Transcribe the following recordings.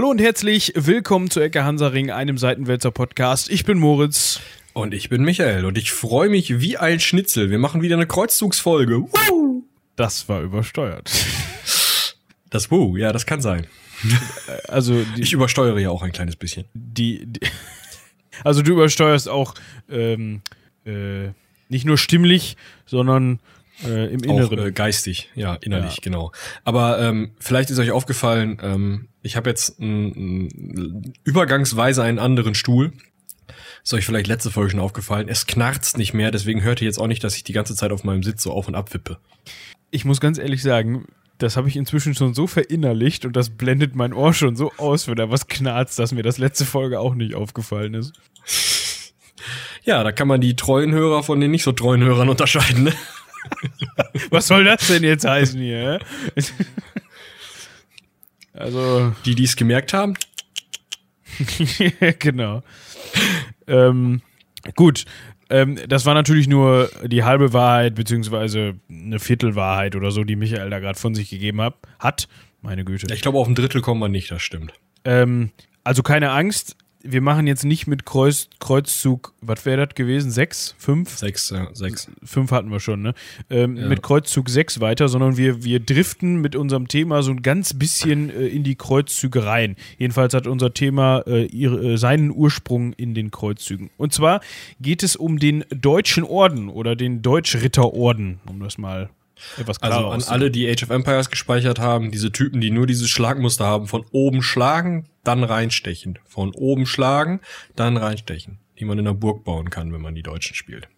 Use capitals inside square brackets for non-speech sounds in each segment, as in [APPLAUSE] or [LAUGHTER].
Hallo und herzlich willkommen zu Ecke Hansaring, einem Seitenwälzer Podcast. Ich bin Moritz. Und ich bin Michael und ich freue mich wie ein Schnitzel. Wir machen wieder eine Kreuzzugsfolge. Woo! Das war übersteuert. [LAUGHS] Das Woo, ja, das kann sein. Also die, Ich übersteuere ja auch ein kleines bisschen. die, die [LAUGHS] also du übersteuerst auch ähm, äh, nicht nur stimmlich, sondern äh, im Inneren. Auch äh, geistig, ja, innerlich, Ja. genau. Aber ähm, vielleicht ist euch aufgefallen, ähm, ich habe jetzt n, n, übergangsweise einen anderen Stuhl. Ist euch vielleicht letzte Folge schon aufgefallen. Es knarzt nicht mehr, deswegen hört ihr jetzt auch nicht, dass ich die ganze Zeit auf meinem Sitz so auf und ab wippe. ich muss ganz ehrlich sagen, das habe ich inzwischen schon so verinnerlicht und das blendet mein Ohr schon so aus, wenn da was knarzt, dass mir das letzte Folge auch nicht aufgefallen ist. Ja, da kann man die treuen Hörer von den nicht so treuen Hörern unterscheiden. Ne? [LAUGHS] Was soll das denn jetzt heißen hier? [LAUGHS] Also, Die, die es gemerkt haben, [LAUGHS] genau. ähm, gut. Ähm, das war natürlich nur die halbe Wahrheit, beziehungsweise eine Viertelwahrheit oder so, die Michael da gerade von sich gegeben hat. hat. Meine Güte. ich glaube, auf ein Drittel kommen wir nicht, das stimmt. Ähm, also keine Angst, wir machen jetzt nicht mit Kreuz, Kreuzzug, was wäre das gewesen? Sechs? Fünf? Sechs, ja, sechs. Fünf hatten wir schon, ne? Ähm, Ja. Mit Kreuzzug 6 weiter, sondern wir, wir driften mit unserem Thema so ein ganz bisschen äh, in die Kreuzzüge rein. Jedenfalls hat unser Thema äh, ihre, äh, seinen Ursprung in den Kreuzzügen. Und zwar geht es um den Deutschen Orden oder den Deutschritterorden, um das mal etwas klarer Also an alle, die Age of Empires gespeichert haben, diese Typen, die nur dieses Schlagmuster haben, von oben schlagen, dann reinstechen. Von oben schlagen, dann reinstechen. Die man in der Burg bauen kann, wenn man die Deutschen spielt.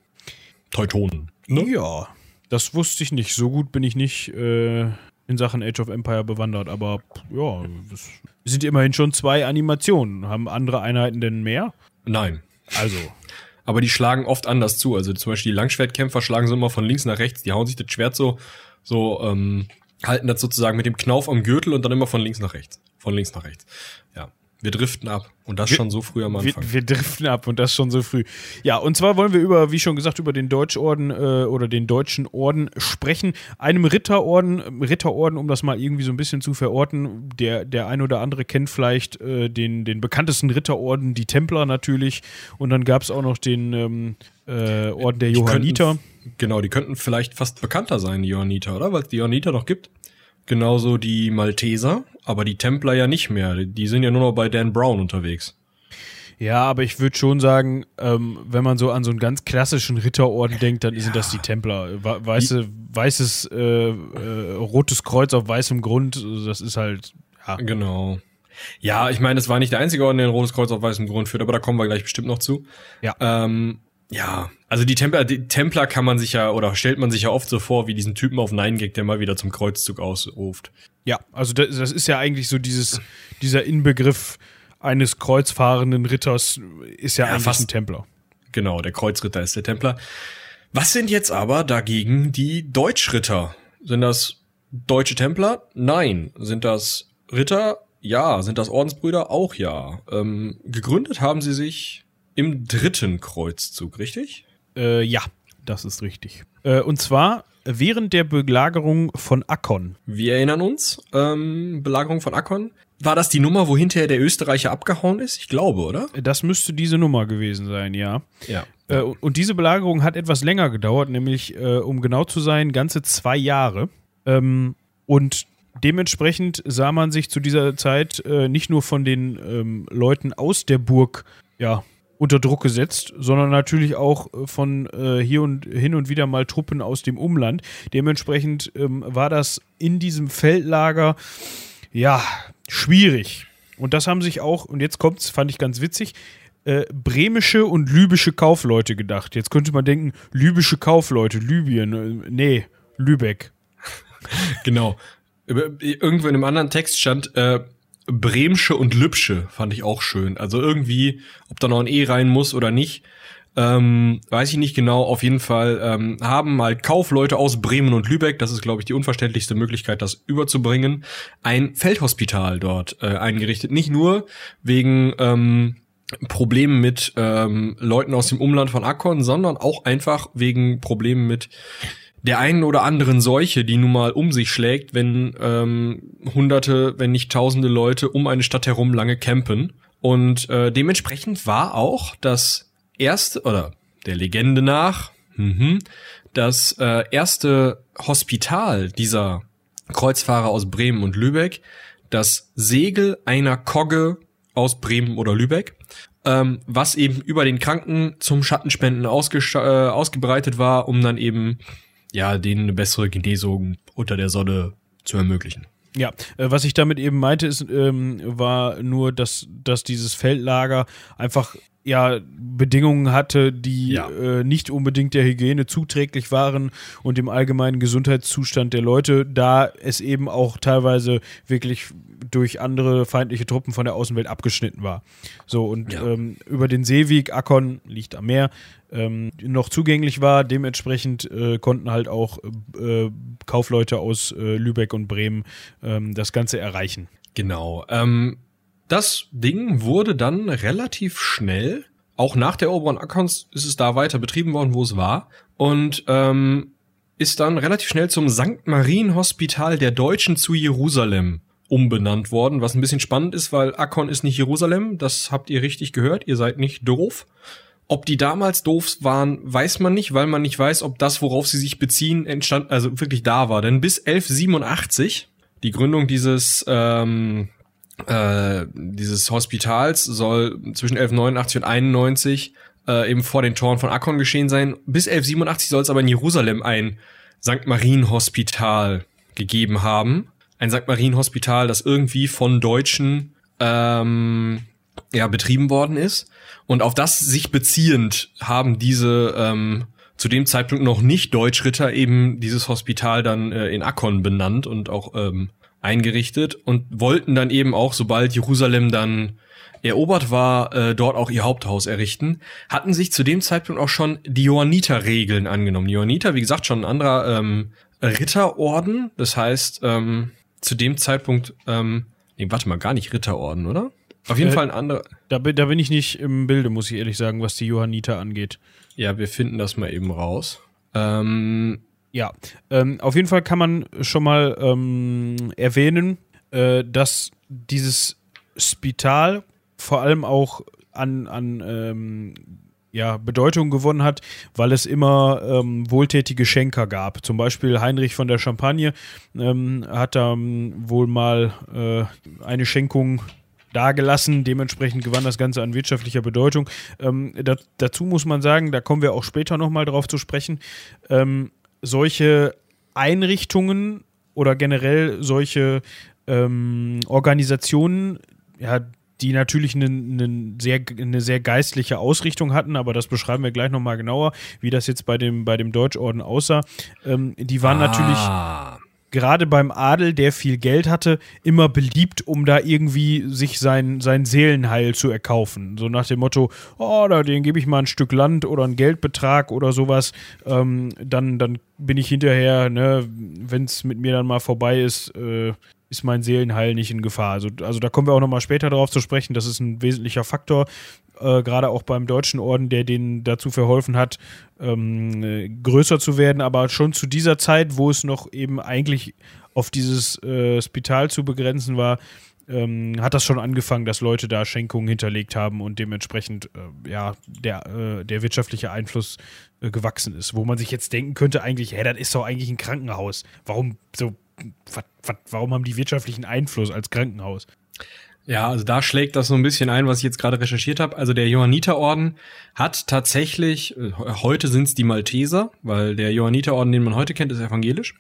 Teutonen. Ne? Ja, das wusste ich nicht. So gut bin ich nicht äh, in Sachen Age of Empire bewandert, aber ja, das sind immerhin schon zwei Animationen. Haben andere Einheiten denn mehr? Nein. Also, Aber die schlagen oft anders zu. Also zum Beispiel die Langschwertkämpfer schlagen so immer von links nach rechts. Die hauen sich das Schwert so, so, ähm, halten das sozusagen mit dem Knauf am Gürtel und dann immer von links nach rechts. Von links nach rechts. Ja. Wir driften ab. Und das Wir- schon so früh am wir, Anfang. wir driften ab und das schon so früh. Ja, und zwar wollen wir über, wie schon gesagt, über den Deutschorden äh, oder den Deutschen Orden sprechen. Einem Ritterorden, Ritterorden, um das mal irgendwie so ein bisschen zu verorten. Der, der ein oder andere kennt vielleicht äh, den, den bekanntesten Ritterorden, die Templer natürlich. Und dann gab es auch noch den ähm, äh, Orden der Die Johanniter. könnten- Genau, die könnten vielleicht fast bekannter sein, die Johanniter, oder? Weil es die Johanniter noch gibt. Genauso die Malteser, aber die Templer ja nicht mehr. Die- Die sind ja nur noch bei Dan Brown unterwegs. Ja, aber ich würde schon sagen, ähm, wenn man so an so einen ganz klassischen Ritterorden denkt, dann sind das die Templer. Weiße, weißes, äh, äh, rotes Kreuz auf weißem Grund, das ist halt, ja. Genau. Ja, ich meine, es war nicht der einzige Orden, der ein rotes Kreuz auf weißem Grund führt, aber da kommen wir gleich bestimmt noch zu. Ja. Ähm, ja, also die Templer, die Templer kann man sich ja, oder stellt man sich ja oft so vor, wie diesen Typen auf Nein Gag, der mal wieder zum Kreuzzug ausruft. Ja, also das, das ist ja eigentlich so dieses, dieser Inbegriff eines kreuzfahrenden Ritters ist ja, Ja, eigentlich fast. ein Templer. Genau, der Kreuzritter ist der Templer. Was sind jetzt aber dagegen die Deutschritter? Sind das deutsche Templer? Nein. Sind das Ritter? Ja. Sind das Ordensbrüder? Auch ja. Ähm, gegründet haben sie sich im dritten Kreuzzug, richtig? Äh, ja, das ist richtig. Äh, und zwar während der Belagerung von Akkon. Wir erinnern uns, ähm, Belagerung von Akkon. War das die Nummer, wo hinterher der Österreicher abgehauen ist? Ich glaube, oder? Das müsste diese Nummer gewesen sein, ja. Ja. Äh, und diese Belagerung hat etwas länger gedauert, nämlich, äh, um genau zu sein, ganze zwei Jahre. Ähm, und dementsprechend sah man sich zu dieser Zeit äh, nicht nur von den ähm, Leuten aus der Burg ja, unter Druck gesetzt, sondern natürlich auch äh, von äh, hier und hin und wieder mal Truppen aus dem Umland. Dementsprechend ähm, war das in diesem Feldlager ja schwierig. Und das haben sich auch, und jetzt kommt's, fand ich ganz witzig, äh, bremische und lübische Kaufleute gedacht. Jetzt könnte man denken, lübische Kaufleute, Libyen. Äh, nee, Lübeck. [LAUGHS] Genau. Irgendwo in einem anderen Text stand äh, Bremsche und Lübsche, fand ich auch schön. Also irgendwie, ob da noch ein E rein muss oder nicht, ähm, weiß ich nicht genau. Auf jeden Fall ähm, haben halt Kaufleute aus Bremen und Lübeck, das ist, glaube ich, die unverständlichste Möglichkeit, das überzubringen, ein Feldhospital dort äh, eingerichtet. Nicht nur wegen ähm, Problemen mit ähm, Leuten aus dem Umland von Akkon, sondern auch einfach wegen Problemen mit der einen oder anderen Seuche, die nun mal um sich schlägt, wenn ähm, hunderte, wenn nicht tausende Leute um eine Stadt herum lange campen. Und äh, dementsprechend war auch das erste, oder der Legende nach, mhm, das äh, erste Hospital dieser Kreuzfahrer aus Bremen und Lübeck, das Segel einer Kogge aus Bremen oder Lübeck, ähm, was eben über den Kranken zum Schattenspenden ausge äh, ausgebreitet war, um dann eben ja denen eine bessere Genesung unter der Sonne zu ermöglichen. Ja, äh, was ich damit eben meinte, ist, ähm, war nur, dass, dass dieses Feldlager einfach ja Bedingungen hatte, die ja. äh, nicht unbedingt der Hygiene zuträglich waren und dem allgemeinen Gesundheitszustand der Leute, da es eben auch teilweise wirklich durch andere feindliche Truppen von der Außenwelt abgeschnitten war. So und ja. ähm, über den Seeweg, Akkon liegt am Meer, ähm, noch zugänglich war. Dementsprechend äh, konnten halt auch äh, Kaufleute aus äh, Lübeck und Bremen ähm, das Ganze erreichen. Genau. Ähm, das Ding wurde dann relativ schnell, auch nach der Eroberung Akkons ist es da weiter betrieben worden, wo es war. Und ähm, ist dann relativ schnell zum St. Marienhospital der Deutschen zu Jerusalem umbenannt worden, was ein bisschen spannend ist, weil Akkon ist nicht Jerusalem, das habt ihr richtig gehört, ihr seid nicht doof. Ob die damals doof waren, weiß man nicht, weil man nicht weiß, ob das, worauf sie sich beziehen, entstand, also wirklich da war. Denn bis 1187, die Gründung dieses ähm, äh, dieses Hospitals soll zwischen 1189 und 91 äh, eben vor den Toren von Akkon geschehen sein. Bis 1187 soll es aber in Jerusalem ein St. Marien-Hospital gegeben haben. Ein St. Marien-Hospital, das irgendwie von Deutschen ähm, ja, betrieben worden ist. Und auf das sich beziehend haben diese ähm, zu dem Zeitpunkt noch nicht Deutschritter eben dieses Hospital dann äh, in Akkon benannt und auch ähm, eingerichtet und wollten dann eben auch, sobald Jerusalem dann erobert war, äh, dort auch ihr Haupthaus errichten, hatten sich zu dem Zeitpunkt auch schon die Johanniter-Regeln angenommen. Die Johanniter, wie gesagt, schon ein anderer ähm, Ritterorden, das heißt, ähm, zu dem Zeitpunkt, ähm, nee, warte mal, gar nicht Ritterorden, oder? Auf jeden äh, Fall ein anderer. Da, da bin ich nicht im Bilde, muss ich ehrlich sagen, was die Johanniter angeht. Ja, wir finden das mal eben raus. Ähm, ja, ähm, auf jeden Fall kann man schon mal ähm, erwähnen, äh, dass dieses Spital vor allem auch an, an ähm, ja, Bedeutung gewonnen hat, weil es immer ähm, wohltätige Schenker gab. Zum Beispiel Heinrich von der Champagne ähm, hat da ähm, wohl mal äh, eine Schenkung dagelassen. Dementsprechend gewann das Ganze an wirtschaftlicher Bedeutung. Ähm, da, dazu muss man sagen, da kommen wir auch später nochmal drauf zu sprechen. Ähm, solche Einrichtungen oder generell solche ähm, Organisationen, ja, die natürlich eine, eine, sehr, eine sehr geistliche Ausrichtung hatten, aber das beschreiben wir gleich nochmal genauer, wie das jetzt bei dem, bei dem Deutschorden aussah. Ähm, die waren ah. natürlich gerade beim Adel, der viel Geld hatte, immer beliebt, um da irgendwie sich sein, sein Seelenheil zu erkaufen. So nach dem Motto, oh, da den gebe ich mal ein Stück Land oder einen Geldbetrag oder sowas. Ähm, dann, dann bin ich hinterher, ne, wenn es mit mir dann mal vorbei ist, äh, ist mein Seelenheil nicht in Gefahr. Also, also da kommen wir auch nochmal später darauf zu sprechen. Das ist ein wesentlicher Faktor, äh, gerade auch beim deutschen Orden, der denen dazu verholfen hat, ähm, äh, größer zu werden. Aber schon zu dieser Zeit, wo es noch eben eigentlich auf dieses äh, Spital zu begrenzen war, ähm, hat das schon angefangen, dass Leute da Schenkungen hinterlegt haben und dementsprechend äh, ja der, äh, der wirtschaftliche Einfluss äh, gewachsen ist. Wo man sich jetzt denken könnte, eigentlich, hä, das ist doch eigentlich ein Krankenhaus. Warum so warum haben die wirtschaftlichen Einfluss als Krankenhaus? Ja, also da schlägt das so ein bisschen ein, was ich jetzt gerade recherchiert habe. Also der Johanniterorden hat tatsächlich, äh, heute sind es die Malteser, weil der Johanniterorden, den man heute kennt, ist evangelisch.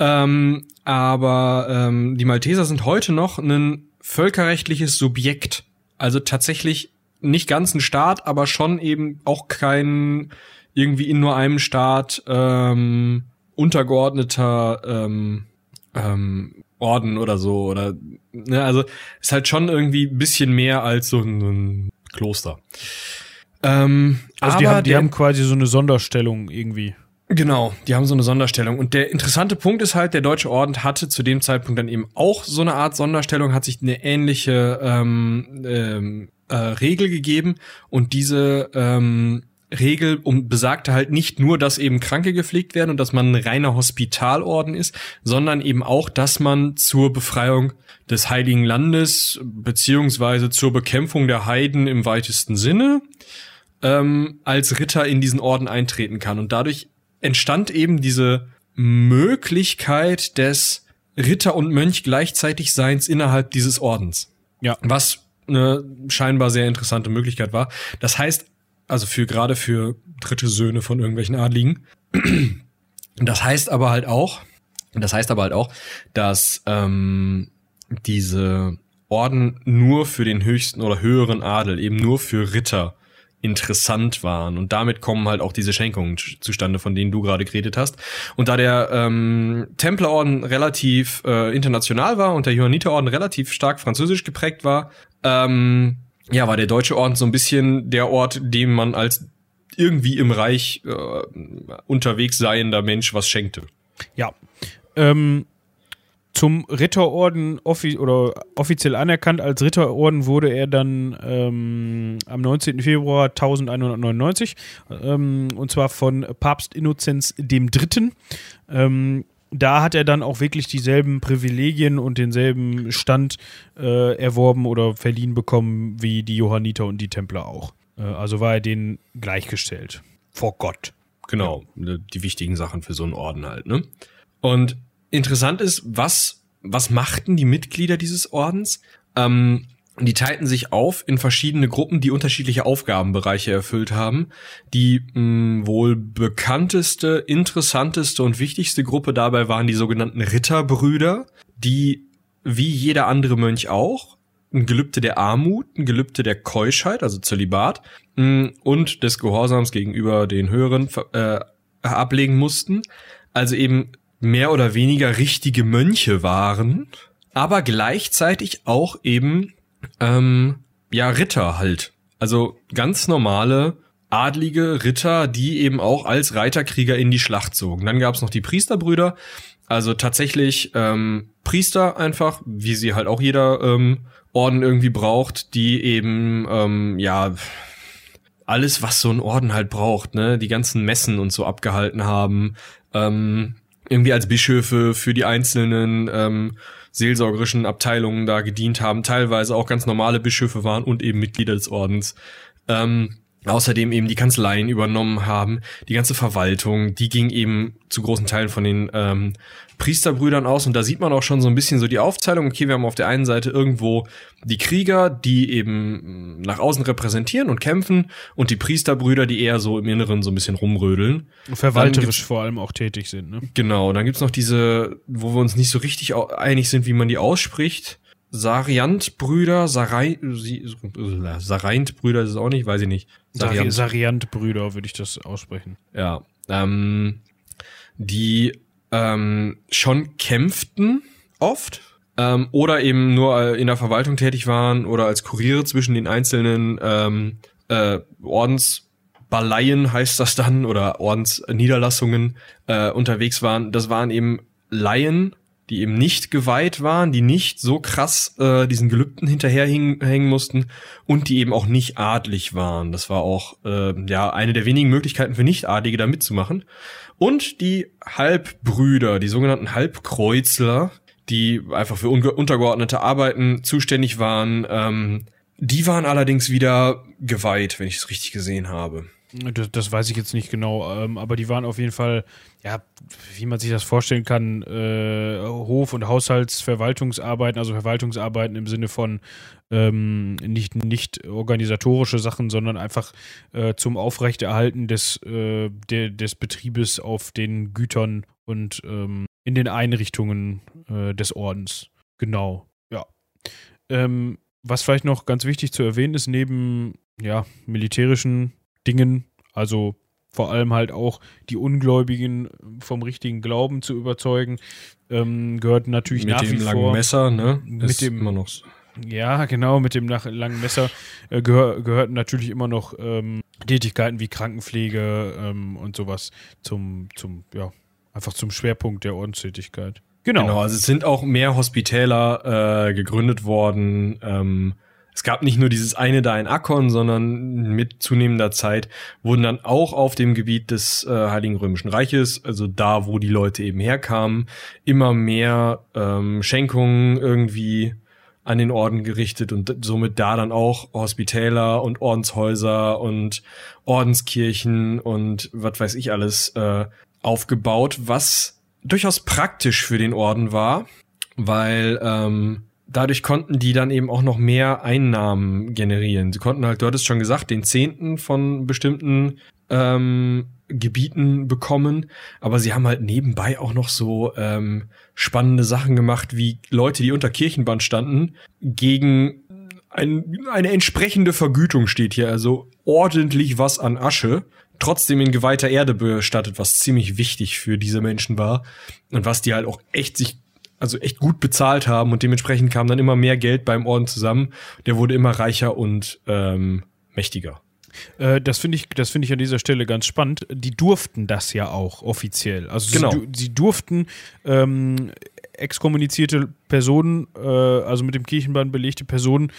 Ähm, aber ähm, die Malteser sind heute noch ein völkerrechtliches Subjekt. Also tatsächlich nicht ganz ein Staat, aber schon eben auch kein irgendwie in nur einem Staat ähm, untergeordneter ähm, ähm, Orden oder so oder ne, also ist halt schon irgendwie ein bisschen mehr als so ein, ein Kloster. Ähm, also die, haben, die der, haben quasi so eine Sonderstellung irgendwie. Genau, die haben so eine Sonderstellung. Und der interessante Punkt ist halt, der Deutsche Orden hatte zu dem Zeitpunkt dann eben auch so eine Art Sonderstellung, hat sich eine ähnliche ähm, ähm, äh, Regel gegeben und diese ähm, Regel um besagte halt nicht nur, dass eben Kranke gepflegt werden und dass man ein reiner Hospitalorden ist, sondern eben auch, dass man zur Befreiung des Heiligen Landes beziehungsweise zur Bekämpfung der Heiden im weitesten Sinne ähm, als Ritter in diesen Orden eintreten kann. Und dadurch entstand eben diese Möglichkeit des Ritter und Mönch gleichzeitig Seins innerhalb dieses Ordens. Ja. Was eine scheinbar sehr interessante Möglichkeit war. Das heißt, also für gerade für dritte Söhne von irgendwelchen Adligen. Das heißt aber halt auch, das heißt aber halt auch, dass ähm, diese Orden nur für den höchsten oder höheren Adel, eben nur für Ritter interessant waren. Und damit kommen halt auch diese Schenkungen zustande, von denen du gerade geredet hast. Und da der ähm, Templerorden relativ äh, international war und der Johanniterorden relativ stark französisch geprägt war, ähm, ja, war der Deutsche Orden so ein bisschen der Ort, dem man als irgendwie im Reich äh, unterwegs seiender Mensch was schenkte. Ja. Ähm, zum Ritterorden offi oder offiziell anerkannt als Ritterorden wurde er dann ähm, am 19. Februar 1199 ähm, und zwar von Papst Innozenz III. Ähm, da hat er dann auch wirklich dieselben Privilegien und denselben Stand äh, erworben oder verliehen bekommen wie die Johanniter und die Templer auch. Äh, also war er denen gleichgestellt. Vor Gott. Genau, ja. die wichtigen Sachen für so einen Orden halt, ne? Und interessant ist, was, was machten die Mitglieder dieses Ordens? Ähm, die teilten sich auf in verschiedene Gruppen, die unterschiedliche Aufgabenbereiche erfüllt haben. Die mh, wohl bekannteste, interessanteste und wichtigste Gruppe dabei waren die sogenannten Ritterbrüder, die wie jeder andere Mönch auch ein Gelübde der Armut, ein Gelübde der Keuschheit, also Zölibat, mh, und des Gehorsams gegenüber den Höheren äh, ablegen mussten. Also eben mehr oder weniger richtige Mönche waren, aber gleichzeitig auch eben ähm, ja Ritter halt. Also ganz normale adlige Ritter, die eben auch als Reiterkrieger in die Schlacht zogen. Dann gab's noch die Priesterbrüder, also tatsächlich ähm, Priester einfach, wie sie halt auch jeder ähm, Orden irgendwie braucht, die eben ähm, ja alles, was so ein Orden halt braucht, ne, die ganzen Messen und so abgehalten haben, ähm, irgendwie als Bischöfe für die einzelnen ähm, seelsorgerischen Abteilungen da gedient haben, teilweise auch ganz normale Bischöfe waren und eben Mitglieder des Ordens. Ähm, außerdem eben die Kanzleien übernommen haben, die ganze Verwaltung, die ging eben zu großen Teilen von den ähm, Priesterbrüdern aus und da sieht man auch schon so ein bisschen so die Aufteilung. Okay, wir haben auf der einen Seite irgendwo die Krieger, die eben nach außen repräsentieren und kämpfen und die Priesterbrüder, die eher so im Inneren so ein bisschen rumrödeln. Verwalterisch vor allem auch tätig sind, ne? Genau, und dann gibt's noch diese, wo wir uns nicht so richtig einig sind, wie man die ausspricht. Sariant-Brüder, Sarai, Sareint-Brüder ist es auch nicht, weiß ich nicht. Sariant-Brüder würde ich das aussprechen. Ja, ähm, die ähm, schon kämpften oft ähm, oder eben nur äh, in der Verwaltung tätig waren oder als Kuriere zwischen den einzelnen ähm, äh, Ordensbaleien heißt das dann oder Ordensniederlassungen äh, unterwegs waren. Das waren eben Laien, die eben nicht geweiht waren, die nicht so krass äh, diesen Gelübden hinterherhängen mussten und die eben auch nicht adlig waren. Das war auch äh, ja eine der wenigen Möglichkeiten für Nicht-Adlige da mitzumachen. Und die Halbbrüder, die sogenannten Halbkreuzler, die einfach für untergeordnete Arbeiten zuständig waren, ähm, die waren allerdings wieder geweiht, wenn ich es richtig gesehen habe. Das, das, weiß ich jetzt nicht genau, ähm, aber die waren auf jeden Fall, ja, wie man sich das vorstellen kann, äh, Hof- und Haushaltsverwaltungsarbeiten, also Verwaltungsarbeiten im Sinne von ähm, nicht, nicht organisatorische Sachen, sondern einfach äh, zum Aufrechterhalten des, äh, de, des Betriebes auf den Gütern und ähm, in den Einrichtungen äh, des Ordens. Genau, ja. Ähm, was vielleicht noch ganz wichtig zu erwähnen ist, neben ja, militärischen Dingen, also vor allem halt auch die Ungläubigen vom richtigen Glauben zu überzeugen, ähm, gehört natürlich mit nach dem wie langen vor Messer, ne? mit Ist dem immer noch so. ja, genau, mit dem nach, langen Messer äh, gehör, gehörten natürlich immer noch ähm, Tätigkeiten wie Krankenpflege ähm, und sowas zum, zum, ja, einfach zum Schwerpunkt der Ordenstätigkeit. Genau. Genau, also es sind auch mehr Hospitäler äh, gegründet worden. Ähm, es gab nicht nur dieses eine da in Akkon, sondern mit zunehmender Zeit wurden dann auch auf dem Gebiet des äh, Heiligen Römischen Reiches, also da, wo die Leute eben herkamen, immer mehr ähm, Schenkungen irgendwie an den Orden gerichtet und somit da dann auch Hospitäler und Ordenshäuser und Ordenskirchen und was weiß ich alles äh, aufgebaut, was durchaus praktisch für den Orden war, weil ähm, dadurch konnten die dann eben auch noch mehr Einnahmen generieren. Sie konnten halt, du hattest schon gesagt, den Zehnten von bestimmten ähm, Gebieten bekommen, aber sie haben halt nebenbei auch noch so ähm, spannende Sachen gemacht, wie Leute, die unter Kirchenband standen, gegen ein, eine entsprechende Vergütung steht hier, also ordentlich was an Asche, trotzdem in geweihter Erde bestattet, was ziemlich wichtig für diese Menschen war und was die halt auch echt sich also echt gut bezahlt haben und dementsprechend kam dann immer mehr Geld beim Orden zusammen. Der wurde immer reicher und ähm, mächtiger. Äh, das finde ich, das finde ich an dieser Stelle ganz spannend. Die durften das ja auch offiziell. Also genau. sie, sie durften ähm, exkommunizierte Personen, äh, also mit dem Kirchenbann belegte Personen,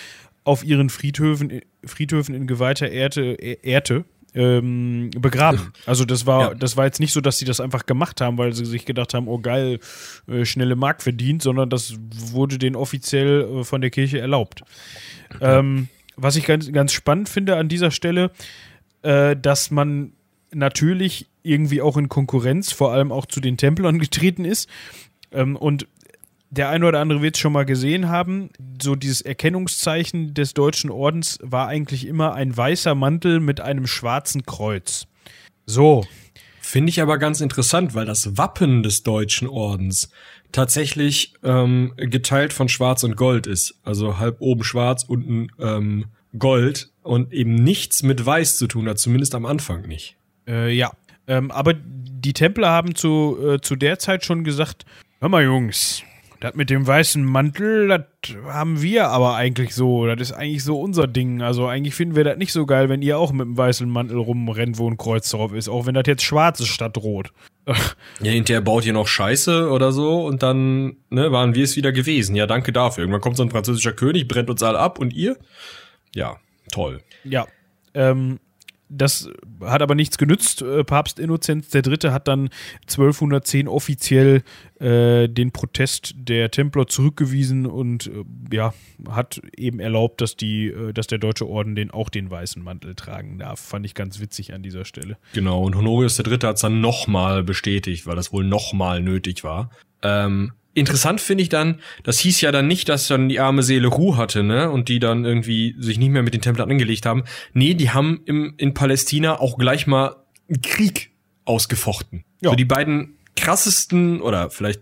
auf ihren Friedhöfen, Friedhöfen in geweihter Erde, Erde ähm, begraben. [LAUGHS] Also das war, ja. das war jetzt nicht so, dass sie das einfach gemacht haben, weil sie sich gedacht haben, oh geil, äh, schnelle Mark verdient, sondern das wurde denen offiziell äh, von der Kirche erlaubt. Okay. Ähm, was ich ganz, ganz spannend finde an dieser Stelle, äh, dass man natürlich irgendwie auch in Konkurrenz, vor allem auch zu den Templern [LAUGHS] getreten ist. Ähm, und der eine oder andere wird es schon mal gesehen haben. So dieses Erkennungszeichen des Deutschen Ordens war eigentlich immer ein weißer Mantel mit einem schwarzen Kreuz. So. Finde ich aber ganz interessant, weil das Wappen des Deutschen Ordens tatsächlich ähm, geteilt von Schwarz und Gold ist. Also halb oben schwarz, unten ähm, Gold und eben nichts mit Weiß zu tun hat, zumindest am Anfang nicht. Äh, ja, ähm, aber die Templer haben zu, äh, zu der Zeit schon gesagt, hör mal Jungs, das mit dem weißen Mantel, das haben wir aber eigentlich so. Das ist eigentlich so unser Ding. Also eigentlich finden wir das nicht so geil, wenn ihr auch mit dem weißen Mantel rumrennt, wo ein Kreuz drauf ist. Auch wenn das jetzt schwarz ist statt rot. [LAUGHS] Ja, hinterher baut ihr noch Scheiße oder so und dann ne, waren wir es wieder gewesen. Ja, danke dafür. Irgendwann kommt so ein französischer König, brennt uns alle ab und ihr? Ja, toll. Ja. Ähm, das hat aber nichts genützt. Äh, Papst Innozenz III. hat dann 1210 offiziell äh, den Protest der Templer zurückgewiesen und äh, ja, hat eben erlaubt, dass die, äh, dass der Deutsche Orden den auch den weißen Mantel tragen darf. Fand ich ganz witzig an dieser Stelle. Genau, und Honorius III. hat es dann nochmal bestätigt, weil das wohl nochmal nötig war. Ähm, interessant finde ich dann, das hieß ja dann nicht, dass dann die arme Seele Ruhe hatte, ne? Und die dann irgendwie sich nicht mehr mit den Templern angelegt haben. Nee, die haben im, in Palästina auch gleich mal einen Krieg ausgefochten. Ja. So die beiden krassesten oder vielleicht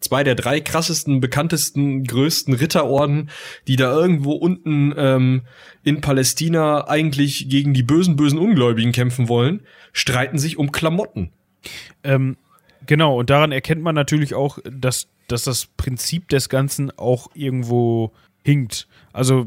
zwei der drei krassesten, bekanntesten, größten Ritterorden, die da irgendwo unten ähm, in Palästina eigentlich gegen die bösen, bösen Ungläubigen kämpfen wollen, streiten sich um Klamotten. Ähm, genau, und daran erkennt man natürlich auch, dass dass das Prinzip des Ganzen auch irgendwo hinkt. Also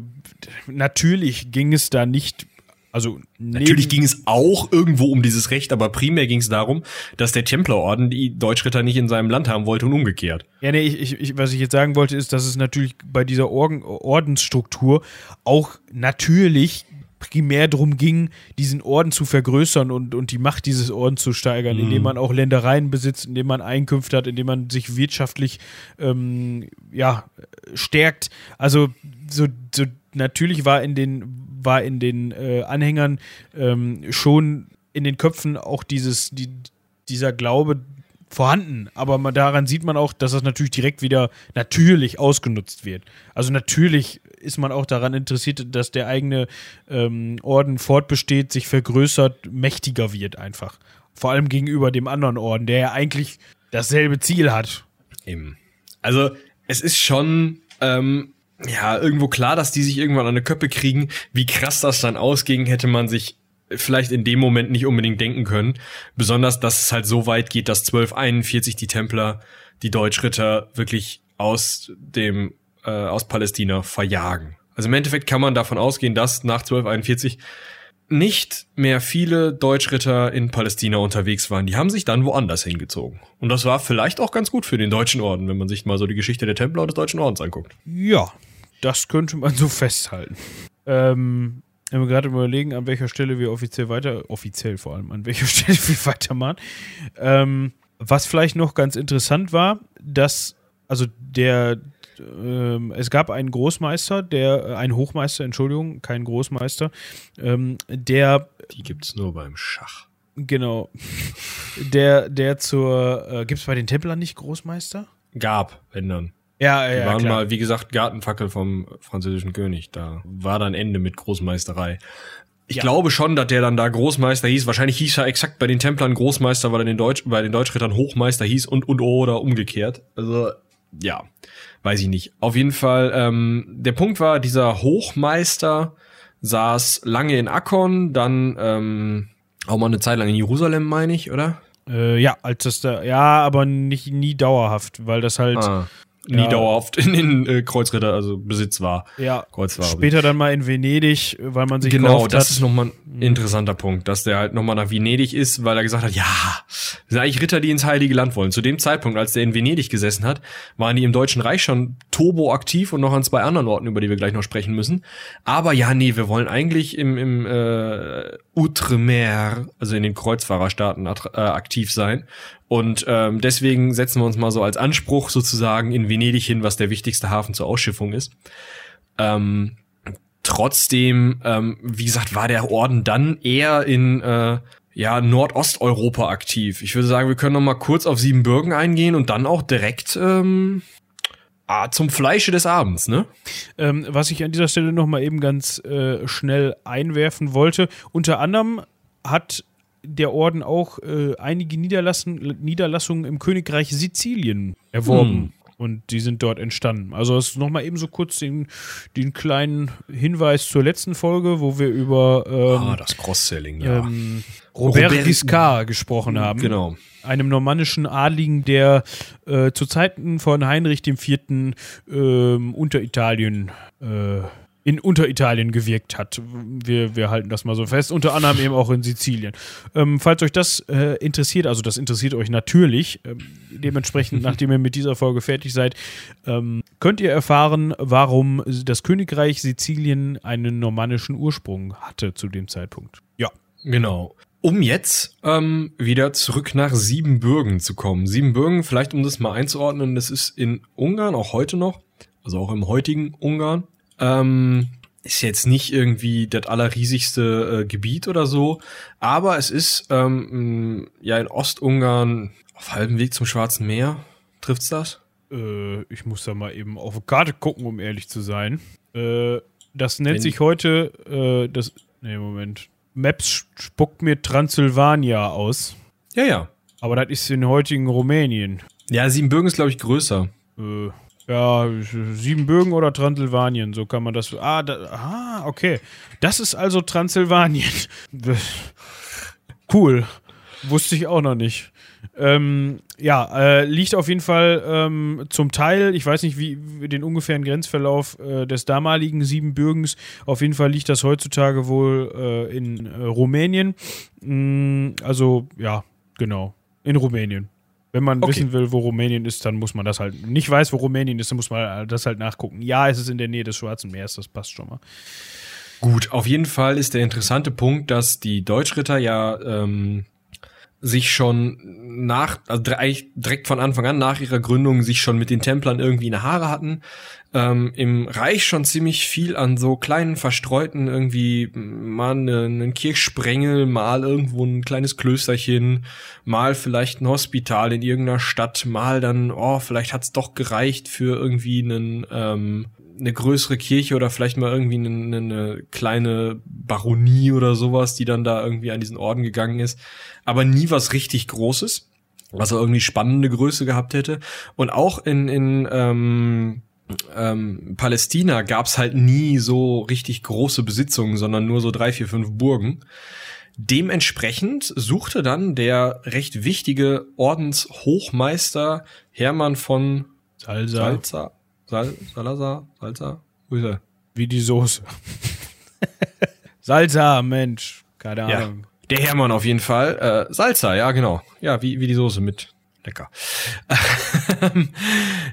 natürlich ging es da nicht also natürlich ging es auch irgendwo um dieses Recht, aber primär ging es darum, dass der Templerorden die Deutschritter nicht in seinem Land haben wollte und umgekehrt. Ja, nee, ich, ich, was ich jetzt sagen wollte, ist, dass es natürlich bei dieser Orden, Ordensstruktur auch natürlich primär darum ging, diesen Orden zu vergrößern und, und die Macht dieses Ordens zu steigern, mhm. indem man auch Ländereien besitzt, indem man Einkünfte hat, indem man sich wirtschaftlich ähm, ja, stärkt. Also so, so natürlich war in den, war in den äh, Anhängern ähm, schon in den Köpfen auch dieses, die, dieser Glaube vorhanden, aber man, daran sieht man auch, dass das natürlich direkt wieder natürlich ausgenutzt wird. Also natürlich ist man auch daran interessiert, dass der eigene ähm, Orden fortbesteht, sich vergrößert, mächtiger wird einfach. Vor allem gegenüber dem anderen Orden, der ja eigentlich dasselbe Ziel hat. Eben. Also es ist schon ähm, ja irgendwo klar, dass die sich irgendwann an eine Köppe kriegen. Wie krass das dann ausging, hätte man sich vielleicht in dem Moment nicht unbedingt denken können. Besonders, dass es halt so weit geht, dass 1241 die Templer die Deutschritter wirklich aus dem äh, aus Palästina verjagen. Also im Endeffekt kann man davon ausgehen, dass nach 1241 nicht mehr viele Deutschritter in Palästina unterwegs waren. Die haben sich dann woanders hingezogen. Und das war vielleicht auch ganz gut für den Deutschen Orden, wenn man sich mal so die Geschichte der Templer und des Deutschen Ordens anguckt. Ja, das könnte man so festhalten. Ähm, wenn wir gerade überlegen, an welcher Stelle wir offiziell weiter, offiziell vor allem, an welcher [LAUGHS] Stelle wir weitermachen. Ähm, was vielleicht noch ganz interessant war, dass, also der, ähm, es gab einen Großmeister, der, äh, einen Hochmeister, Entschuldigung, kein Großmeister, ähm, der. Die gibt es nur beim Schach. Genau. Der, der zur, äh, gibt es bei den Templern nicht Großmeister? Gab, wenn dann. Ja, ja, Die waren klar. mal, wie gesagt, Gartenfackel vom französischen König. Da war dann Ende mit Großmeisterei. Ich Ja. glaube schon, dass der dann da Großmeister hieß. Wahrscheinlich hieß er exakt bei den Templern Großmeister, weil er den Deutsch, bei den Deutschrittern Hochmeister hieß und und oder umgekehrt. Also ja, weiß ich nicht. Auf jeden Fall, ähm, der Punkt war, dieser Hochmeister saß lange in Akkon, dann ähm, auch mal eine Zeit lang in Jerusalem, meine ich, oder? Äh, ja, als das da, ja, aber nicht nie dauerhaft, weil das halt, Ah, nie Ja. dauerhaft in den äh, Kreuzritter, also Besitz war. ja, Kreuzfahrer. später dann mal in Venedig, weil man sich Genau, das hat, ist nochmal ein interessanter Punkt, dass der halt nochmal nach Venedig ist, weil er gesagt hat, ja, das sind eigentlich Ritter, die ins Heilige Land wollen. Zu dem Zeitpunkt, als der in Venedig gesessen hat, waren die im Deutschen Reich schon turbo aktiv und noch an zwei anderen Orten, über die wir gleich noch sprechen müssen. Aber ja, nee, wir wollen eigentlich im, im äh, Outremer, also in den Kreuzfahrerstaaten äh, aktiv sein. Und ähm, deswegen setzen wir uns mal so als Anspruch sozusagen in Venedig hin, was der wichtigste Hafen zur Ausschiffung ist. Ähm, trotzdem, ähm, wie gesagt, war der Orden dann eher in äh, ja, Nordosteuropa aktiv. Ich würde sagen, wir können noch mal kurz auf Siebenbürgen eingehen und dann auch direkt ähm, ah, zum Fleische des Abends, ne? Ähm, was ich an dieser Stelle noch mal eben ganz äh, schnell einwerfen wollte. Unter anderem hat der Orden auch äh, einige Niederlassen, Niederlassungen im Königreich Sizilien erworben. Hm. Und die sind dort entstanden. Also es ist noch mal eben so kurz den, den kleinen Hinweis zur letzten Folge, wo wir über ähm, ah, das Cross-Selling, ja. ähm, Robert, Robert- Giscard gesprochen haben. genau. einem normannischen Adligen, der äh, zu Zeiten von Heinrich IV. Ähm, Unteritalien äh, in Unteritalien gewirkt hat. Wir, wir halten das mal so fest, unter anderem eben auch in Sizilien. Ähm, falls euch das äh, interessiert, also das interessiert euch natürlich, ähm, dementsprechend, [LAUGHS] nachdem ihr mit dieser Folge fertig seid, ähm, könnt ihr erfahren, warum das Königreich Sizilien einen normannischen Ursprung hatte zu dem Zeitpunkt. Ja. Genau. Um jetzt ähm, wieder zurück nach Siebenbürgen zu kommen. Siebenbürgen, vielleicht um das mal einzuordnen, das ist in Ungarn, auch heute noch, also auch im heutigen Ungarn. Ähm, ist jetzt nicht irgendwie das allerriesigste äh, Gebiet oder so, aber es ist ähm, mh, ja in Ostungarn auf halbem Weg zum Schwarzen Meer. Trifft's das? Äh, ich muss da mal eben auf die Karte gucken, um ehrlich zu sein. Äh, das nennt Wenn- sich heute, äh, das, nee, Moment. Maps spuckt mir Transsilvania aus. Ja, ja. Aber das ist in heutigen Rumänien. Ja, Siebenbürgen ist, glaube ich, größer. Äh, ja, Siebenbürgen oder Transsilvanien, so kann man das. Ah, da, ah, okay. Das ist also Transsilvanien. [LAUGHS] cool. Wusste ich auch noch nicht. Ähm, ja, äh, liegt auf jeden Fall ähm, zum Teil, ich weiß nicht, wie, wie den ungefähren Grenzverlauf äh, des damaligen Siebenbürgens, auf jeden Fall liegt das heutzutage wohl äh, in äh, Rumänien. Mm, also, ja, genau, in Rumänien. Wenn man Okay. wissen will, wo Rumänien ist, dann muss man das halt, nicht weiß, wo Rumänien ist, dann muss man das halt nachgucken. Ja, es ist in der Nähe des Schwarzen Meeres, das passt schon mal. Gut, auf jeden Fall ist der interessante Punkt, dass die Deutschritter ja ähm, sich schon nach, also eigentlich direkt von Anfang an nach ihrer Gründung sich schon mit den Templern irgendwie in Haare hatten. Ähm, Im Reich schon ziemlich viel an so kleinen verstreuten irgendwie mal ne- einen Kirchsprengel, mal irgendwo ein kleines Klösterchen, mal vielleicht ein Hospital in irgendeiner Stadt, mal dann, oh, vielleicht hat's doch gereicht für irgendwie einen ähm, eine größere Kirche oder vielleicht mal irgendwie eine, eine kleine Baronie oder sowas, die dann da irgendwie an diesen Orden gegangen ist. Aber nie was richtig Großes, was er irgendwie spannende Größe gehabt hätte. Und auch in, in ähm, ähm, Palästina gab's halt nie so richtig große Besitzungen, sondern nur so drei, vier, fünf Burgen. Dementsprechend suchte dann der recht wichtige Ordenshochmeister Hermann von. Salza, Sal, Salazar, Salza, wo ist er? Wie die Soße. [LAUGHS] Salsa, Mensch. Keine Ja. Ahnung. Der Hermann auf jeden Fall. Äh, Salza, ja genau. Ja, wie, wie die Soße mit lecker. [LAUGHS]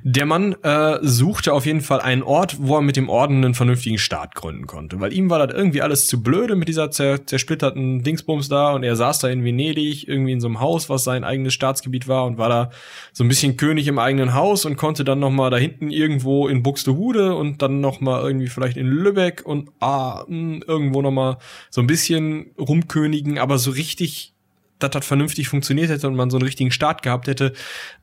der Mann äh, suchte auf jeden Fall einen Ort, wo er mit dem Orden einen vernünftigen Staat gründen konnte. Weil ihm war das irgendwie alles zu blöde mit dieser zer zersplitterten Dingsbums da und er saß da in Venedig, irgendwie in so einem Haus, was sein eigenes Staatsgebiet war und war da so ein bisschen König im eigenen Haus und konnte dann nochmal da hinten irgendwo in Buxtehude und dann nochmal irgendwie vielleicht in Lübeck und ah, mh, hm, irgendwo nochmal so ein bisschen rumkönigen, aber so richtig das vernünftig funktioniert hätte und man so einen richtigen Start gehabt hätte.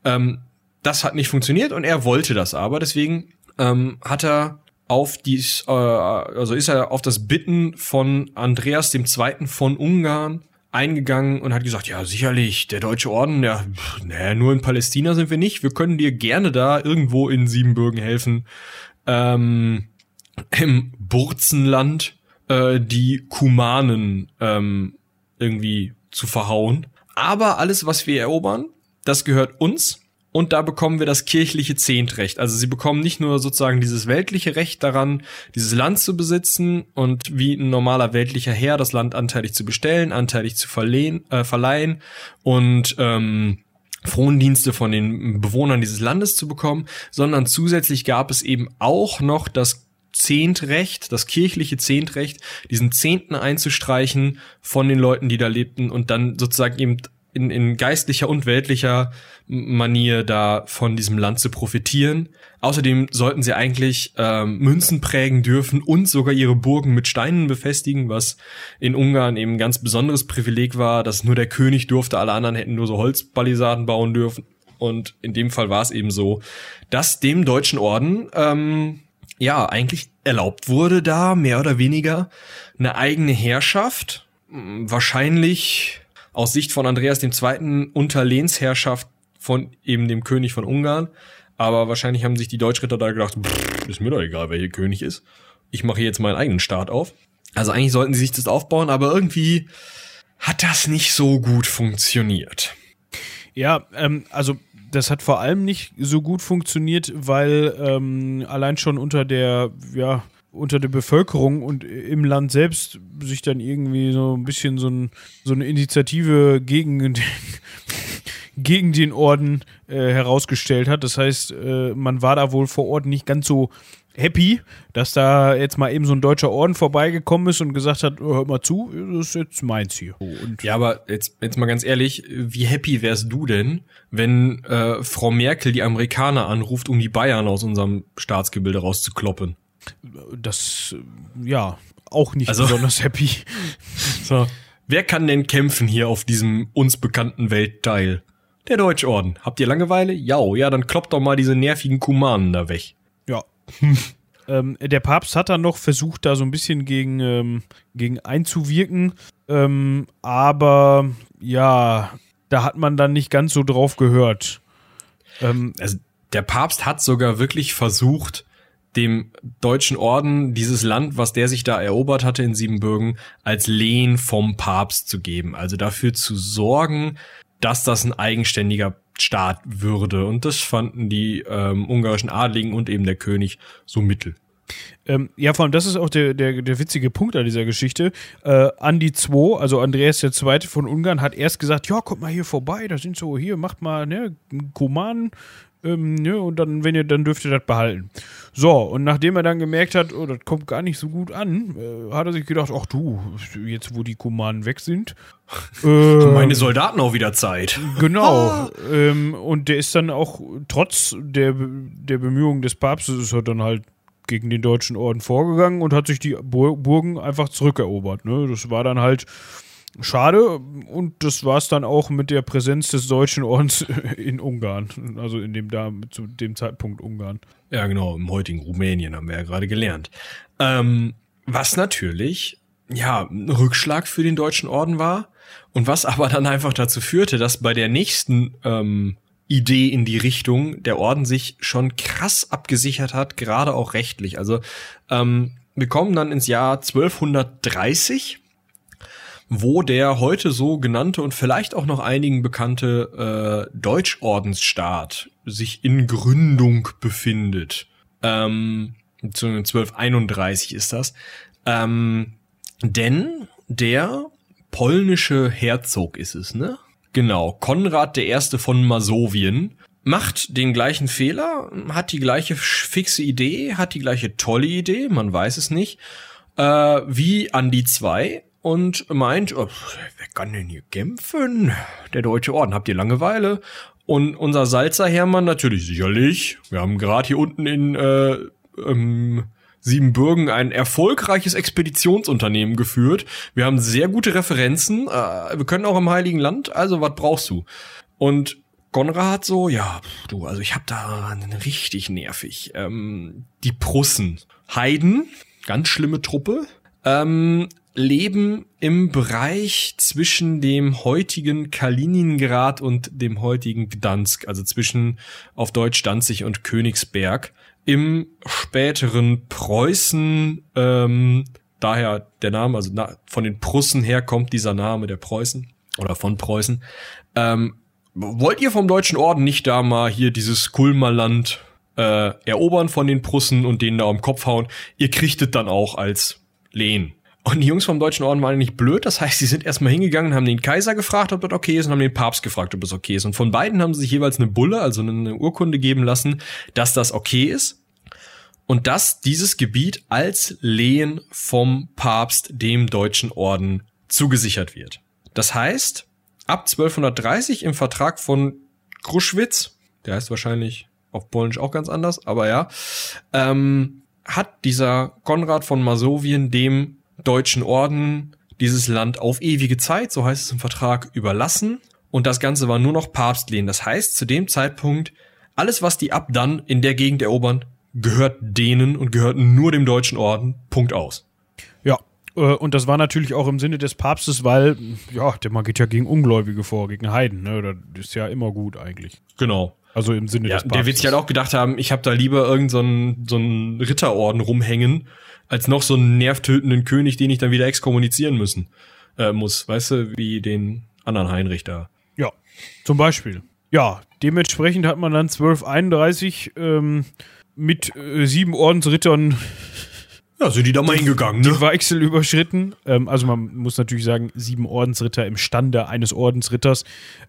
Ähm, das hat nicht funktioniert und er wollte das aber. Deswegen ähm, hat er auf dies, äh, also ist er auf das Bitten von Andreas dem Zweiten von Ungarn eingegangen und hat gesagt, ja, sicherlich, der Deutsche Orden, ja, naja, nur in Palästina sind wir nicht. Wir können dir gerne da irgendwo in Siebenbürgen helfen. Ähm, Im Burzenland äh, die Kumanen ähm, irgendwie zu verhauen. Aber alles, was wir erobern, das gehört uns. Und da bekommen wir das kirchliche Zehntrecht. Also sie bekommen nicht nur sozusagen dieses weltliche Recht daran, dieses Land zu besitzen und wie ein normaler weltlicher Herr das Land anteilig zu bestellen, anteilig zu verlehen, äh, verleihen und ähm, Frondienste von den Bewohnern dieses Landes zu bekommen, sondern zusätzlich gab es eben auch noch das Zehntrecht, das kirchliche Zehntrecht, diesen Zehnten einzustreichen von den Leuten, die da lebten und dann sozusagen eben in, in geistlicher und weltlicher Manier da von diesem Land zu profitieren. Außerdem sollten sie eigentlich ähm, Münzen prägen dürfen und sogar ihre Burgen mit Steinen befestigen, was in Ungarn eben ein ganz besonderes Privileg war, dass nur der König durfte, alle anderen hätten nur so Holzpalisaden bauen dürfen. Und in dem Fall war es eben so, dass dem deutschen Orden ähm, ja, eigentlich erlaubt wurde da mehr oder weniger eine eigene Herrschaft, wahrscheinlich aus Sicht von Andreas II. unter Lehnsherrschaft von eben dem König von Ungarn. Aber wahrscheinlich haben sich die Deutschritter da gedacht, ist mir doch egal, wer hier König ist. Ich mache jetzt meinen eigenen Staat auf. Also eigentlich sollten sie sich das aufbauen, aber irgendwie hat das nicht so gut funktioniert. Ja, ähm, also das hat vor allem nicht so gut funktioniert, weil ähm, allein schon unter der, ja, unter der Bevölkerung und im Land selbst sich dann irgendwie so ein bisschen so, ein, so eine Initiative gegen den, [LAUGHS] gegen den Orden äh, herausgestellt hat. Das heißt, äh, man war da wohl vor Ort nicht ganz so happy, dass da jetzt mal eben so ein deutscher Orden vorbeigekommen ist und gesagt hat, oh, hör mal zu, das ist jetzt meins hier. Und ja, aber jetzt, jetzt mal ganz ehrlich, wie happy wärst du denn, wenn äh, Frau Merkel die Amerikaner anruft, um die Bayern aus unserem Staatsgebilde rauszukloppen? Das, ja, auch nicht also, besonders happy. [LAUGHS] so. Wer kann denn kämpfen hier auf diesem uns bekannten Weltteil? Der Deutschorden. Habt ihr Langeweile? Ja, ja, dann kloppt doch mal diese nervigen Kumanen da weg. [LAUGHS] Ähm, der Papst hat dann noch versucht, da so ein bisschen gegen, ähm, gegen einzuwirken. Ähm, aber ja, da hat man dann nicht ganz so drauf gehört. Ähm, also der Papst hat sogar wirklich versucht, dem deutschen Orden dieses Land, was der sich da erobert hatte in Siebenbürgen, als Lehen vom Papst zu geben. Also dafür zu sorgen, dass das ein eigenständiger Staat würde. Und das fanden die ähm, ungarischen Adligen und eben der König so mittel. Ähm, ja, vor allem, das ist auch der, der, der witzige Punkt an dieser Geschichte. Äh, Andi II, also Andreas II. von Ungarn, hat erst gesagt, ja, kommt mal hier vorbei, da sind so, hier, macht mal, ne, Kuman, ähm, ne, und dann, wenn ihr, dann dürft ihr das behalten. So, und nachdem er dann gemerkt hat, oh, das kommt gar nicht so gut an, äh, hat er sich gedacht, ach du, jetzt wo die Kumanen weg sind. [LAUGHS] Äh, meine Soldaten auch wieder Zeit. Genau. [LAUGHS] Ähm, und der ist dann auch, trotz der, der Bemühungen des Papstes, ist er dann halt gegen den deutschen Orden vorgegangen und hat sich die Burgen einfach zurückerobert. Ne? Das war dann halt schade und das war es dann auch mit der Präsenz des deutschen Ordens [LAUGHS] in Ungarn, also in dem da zu dem Zeitpunkt Ungarn. Ja, genau, im heutigen Rumänien haben wir ja gerade gelernt. Ähm, was natürlich ja ein Rückschlag für den deutschen Orden war und was aber dann einfach dazu führte, dass bei der nächsten ähm, Idee in die Richtung der Orden sich schon krass abgesichert hat, gerade auch rechtlich. Also ähm, wir kommen dann ins Jahr 1230 wo der heute so genannte und vielleicht auch noch einigen bekannte äh, Deutschordensstaat sich in Gründung befindet. Ähm, 1231 ist das. Ähm, denn der polnische Herzog ist es, ne? Genau, Konrad Erste von Masowien macht den gleichen Fehler, hat die gleiche fixe Idee, hat die gleiche tolle Idee, man weiß es nicht, äh, wie Andi 2 und meint, oh, wer kann denn hier kämpfen? Der Deutsche Orden, habt ihr Langeweile? Und unser Salzer Hermann natürlich sicherlich. Wir haben gerade hier unten in äh, ähm, Siebenbürgen ein erfolgreiches Expeditionsunternehmen geführt. Wir haben sehr gute Referenzen. Äh, wir können auch im Heiligen Land. Also was brauchst du? Und Konrad so, ja, du, also ich hab da richtig nervig. Ähm, die Prussen, Heiden, ganz schlimme Truppe, ähm, leben im Bereich zwischen dem heutigen Kaliningrad und dem heutigen Gdansk, also zwischen auf Deutsch Danzig und Königsberg, im späteren Preußen, ähm, daher der Name, also na, von den Prussen her kommt dieser Name der Preußen oder von Preußen. Ähm, wollt ihr vom Deutschen Orden nicht da mal hier dieses Kulmerland äh, erobern von den Prussen und denen da am Kopf hauen? Ihr kriegtet dann auch als Lehen. Und die Jungs vom Deutschen Orden waren nicht blöd, das heißt, sie sind erstmal hingegangen, haben den Kaiser gefragt, ob das okay ist, und haben den Papst gefragt, ob das okay ist. Und von beiden haben sie sich jeweils eine Bulle, also eine Urkunde geben lassen, dass das okay ist. Und dass dieses Gebiet als Lehen vom Papst dem Deutschen Orden zugesichert wird. Das heißt, ab 1230 im Vertrag von Kruschwitz, der heißt wahrscheinlich auf Polnisch auch ganz anders, aber ja, ähm, hat dieser Konrad von Masowien dem Deutschen Orden dieses Land auf ewige Zeit, so heißt es im Vertrag, überlassen. Und das Ganze war nur noch Papstlehen. Das heißt, zu dem Zeitpunkt, alles, was die ab dann in der Gegend erobern, gehört denen und gehört nur dem Deutschen Orden. Punkt aus. Äh, und das war natürlich auch im Sinne des Papstes, weil, ja, der man geht ja gegen Ungläubige vor, gegen Heiden, ne? Das ist ja immer gut eigentlich. Genau. Also im Sinne ja, des Papstes. Der wird sich halt auch gedacht haben, ich habe da lieber irgendeinen so, so einen Ritterorden rumhängen, als noch so einen nervtötenden König, den ich dann wieder exkommunizieren müssen äh, muss. Weißt du, wie den anderen Heinrich da. Ja, zum Beispiel. Ja, dementsprechend hat man dann 1231 ähm, mit äh, sieben Ordensrittern ja, sind die da mal hingegangen, ne? Die Weichsel überschritten. Ähm, also man muss natürlich sagen, sieben Ordensritter im Stande eines Ordensritters.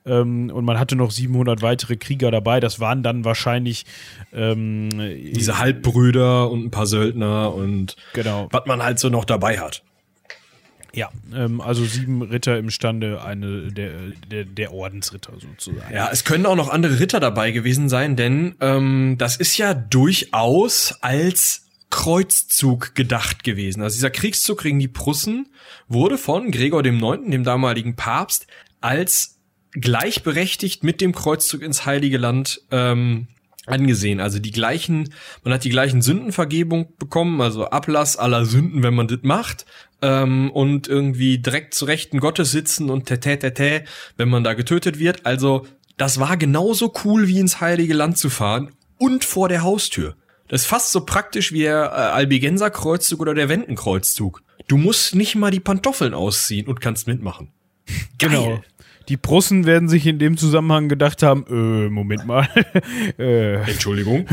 Ähm, und man hatte noch 700 weitere Krieger dabei. Das waren dann wahrscheinlich ähm, diese Halbbrüder und ein paar Söldner und genau. was man halt so noch dabei hat. Ja, ähm, also sieben Ritter im Stande eine der, der, der Ordensritter sozusagen. Ja, es können auch noch andere Ritter dabei gewesen sein, denn ähm, das ist ja durchaus als Kreuzzug gedacht gewesen. Also dieser Kriegszug gegen die Prussen wurde von Gregor dem Neunten, dem damaligen Papst, als gleichberechtigt mit dem Kreuzzug ins Heilige Land ähm, angesehen. Also die gleichen, man hat die gleichen Sündenvergebung bekommen, also Ablass aller Sünden, wenn man das macht, ähm, und irgendwie direkt zu Rechten Gottes sitzen und tete tete, wenn man da getötet wird. Also das war genauso cool wie ins Heilige Land zu fahren und vor der Haustür. Das ist fast so praktisch wie der äh, Albigenser Kreuzzug oder der Wendenkreuzzug. Du musst nicht mal die Pantoffeln ausziehen und kannst mitmachen. [LAUGHS] Geil. Genau. Die Prussen werden sich in dem Zusammenhang gedacht haben, äh, Moment mal. [LAUGHS] äh, Entschuldigung.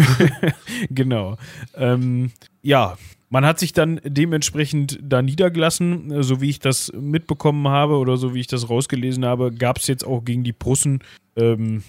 [LAUGHS] genau. Ähm, ja, man hat sich dann dementsprechend da niedergelassen, so wie ich das mitbekommen habe oder so wie ich das rausgelesen habe, gab es jetzt auch gegen die Prussen ähm,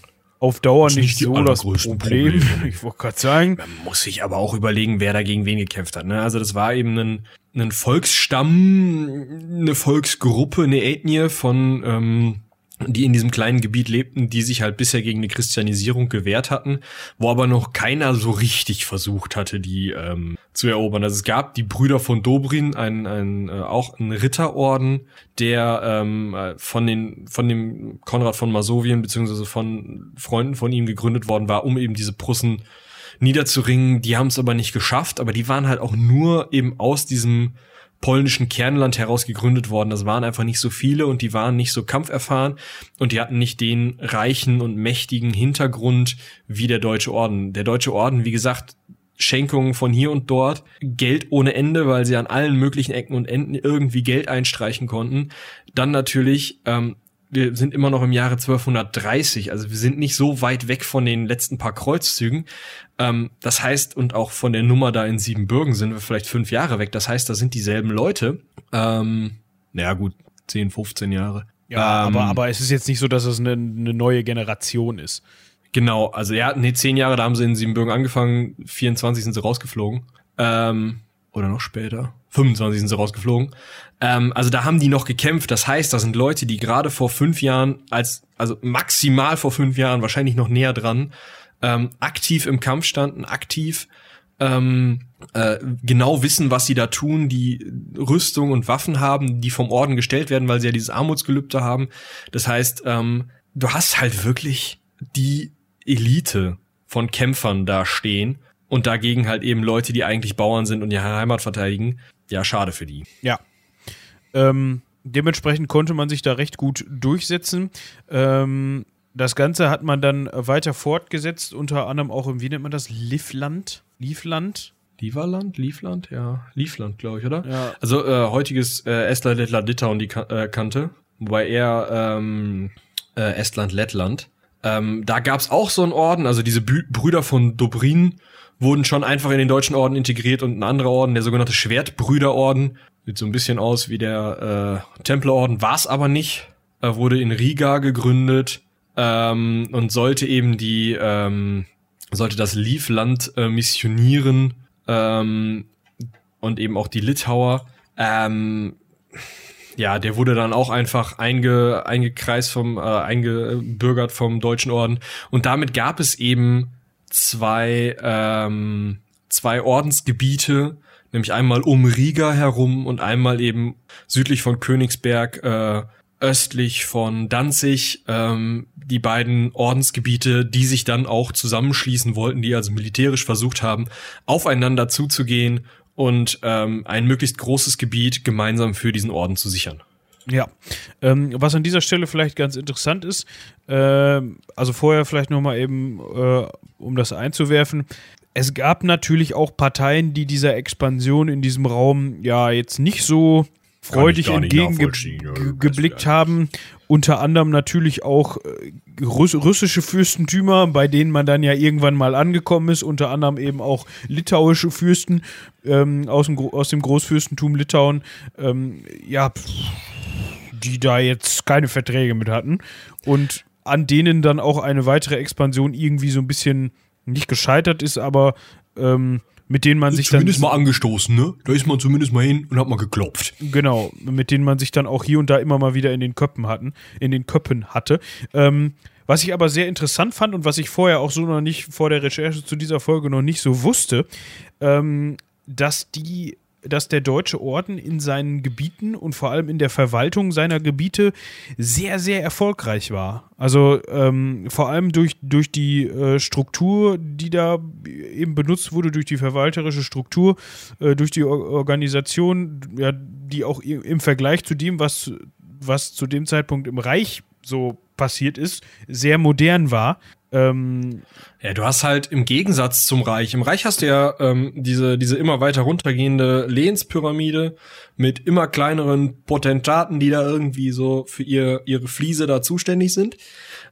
auf Dauer nicht, nicht so das Problem. Probleme. [LAUGHS] Ich wollte gerade sagen. Man muss sich aber auch überlegen, wer da gegen wen gekämpft hat. Ne? Also das war eben ein, ein Volksstamm, eine Volksgruppe, eine Ethnie von ähm, die in diesem kleinen Gebiet lebten, die sich halt bisher gegen eine Christianisierung gewehrt hatten, wo aber noch keiner so richtig versucht hatte, die ähm, zu erobern. Also es gab die Brüder von Dobrin, ein, ein äh, auch ein Ritterorden, der ähm, äh, von den von dem Konrad von Masowien beziehungsweise von Freunden von ihm gegründet worden war, um eben diese Prussen niederzuringen. Die haben es aber nicht geschafft, aber die waren halt auch nur eben aus diesem polnischen Kernland heraus gegründet worden. Das waren einfach nicht so viele und die waren nicht so kampferfahren und die hatten nicht den reichen und mächtigen Hintergrund wie der Deutsche Orden. Der Deutsche Orden, wie gesagt, Schenkungen von hier und dort, Geld ohne Ende, weil sie an allen möglichen Ecken und Enden irgendwie Geld einstreichen konnten. Dann natürlich ähm, wir sind immer noch im Jahre 1230, also wir sind nicht so weit weg von den letzten paar Kreuzzügen. Ähm, das heißt, und auch von der Nummer da in Siebenbürgen sind wir vielleicht fünf Jahre weg. Das heißt, da sind dieselben Leute. Ähm, naja, gut, 10, 15 Jahre. Ja, ähm, aber, aber es ist jetzt nicht so, dass es eine, eine neue Generation ist. Genau, also ja, nee, zehn Jahre, da haben sie in Siebenbürgen angefangen, 24 sind sie rausgeflogen. Ähm, oder noch später. 25 sind sie rausgeflogen. Ähm, also da haben die noch gekämpft. Das heißt, da sind Leute, die gerade vor fünf Jahren, als, also maximal vor fünf Jahren, wahrscheinlich noch näher dran, ähm, aktiv im Kampf standen, aktiv ähm, äh, genau wissen, was sie da tun, die Rüstung und Waffen haben, die vom Orden gestellt werden, weil sie ja dieses Armutsgelübde haben. Das heißt, ähm, du hast halt wirklich die Elite von Kämpfern da stehen und dagegen halt eben Leute, die eigentlich Bauern sind und ihre Heimat verteidigen. Ja, schade für die. Ja. Ähm, dementsprechend konnte man sich da recht gut durchsetzen. Ähm, das Ganze hat man dann weiter fortgesetzt, unter anderem auch im, wie nennt man das, Livland? Livland? Lieferland? Liefland? Ja, Liefland, glaube ich, oder? Ja. Also äh, heutiges äh, Estland, Lettland, Litauen die äh, kannte, wobei er ähm, äh, Estland, Lettland. Ähm, da gab's auch so einen Orden, also diese Bü Brüder von Dobrin wurden schon einfach in den deutschen Orden integriert und ein anderer Orden, der sogenannte Schwertbrüderorden, sieht so ein bisschen aus wie der äh, Templerorden, war's aber nicht. Er wurde in Riga gegründet ähm, und sollte eben die ähm, sollte das Livland äh, missionieren ähm, und eben auch die Litauer. Ähm, ja, der wurde dann auch einfach einge, eingekreist vom, äh, eingebürgert vom Deutschen Orden. Und damit gab es eben zwei, ähm, zwei Ordensgebiete, nämlich einmal um Riga herum und einmal eben südlich von Königsberg, äh, östlich von Danzig, ähm, die beiden Ordensgebiete, die sich dann auch zusammenschließen wollten, die also militärisch versucht haben, aufeinander zuzugehen und ähm, ein möglichst großes Gebiet gemeinsam für diesen Orden zu sichern. Ja, ähm, was an dieser Stelle vielleicht ganz interessant ist, äh, also vorher vielleicht nochmal eben, äh, um das einzuwerfen, es gab natürlich auch Parteien, die dieser Expansion in diesem Raum ja jetzt nicht so freudig entgegengeblickt haben. Unter anderem natürlich auch äh, russische Fürstentümer, bei denen man dann ja irgendwann mal angekommen ist. Unter anderem eben auch litauische Fürsten ähm, aus, dem, aus dem Großfürstentum Litauen. Ähm, ja, die da jetzt keine Verträge mit hatten. Und an denen dann auch eine weitere Expansion irgendwie so ein bisschen nicht gescheitert ist, aber ähm, mit denen man sich zumindest dann. Zumindest mal angestoßen, ne? Da ist man zumindest mal hin und hat mal geklopft. Genau, mit denen man sich dann auch hier und da immer mal wieder in den Köppen hatten, in den Köppen hatte. Ähm, was ich aber sehr interessant fand und was ich vorher auch so noch nicht vor der Recherche zu dieser Folge noch nicht so wusste, ähm, dass die dass der Deutsche Orden in seinen Gebieten und vor allem in der Verwaltung seiner Gebiete sehr, sehr erfolgreich war. Also ähm, vor allem durch, durch die äh, Struktur, die da eben benutzt wurde, durch die verwalterische Struktur, äh, durch die Or Organisation, ja, die auch im Vergleich zu dem, was, was zu dem Zeitpunkt im Reich so passiert ist, sehr modern war. Ähm, ja, du hast halt im Gegensatz zum Reich, im Reich hast du ja ähm, diese, diese immer weiter runtergehende Lehnspyramide mit immer kleineren Potentaten, die da irgendwie so für ihr, ihre Fliese da zuständig sind.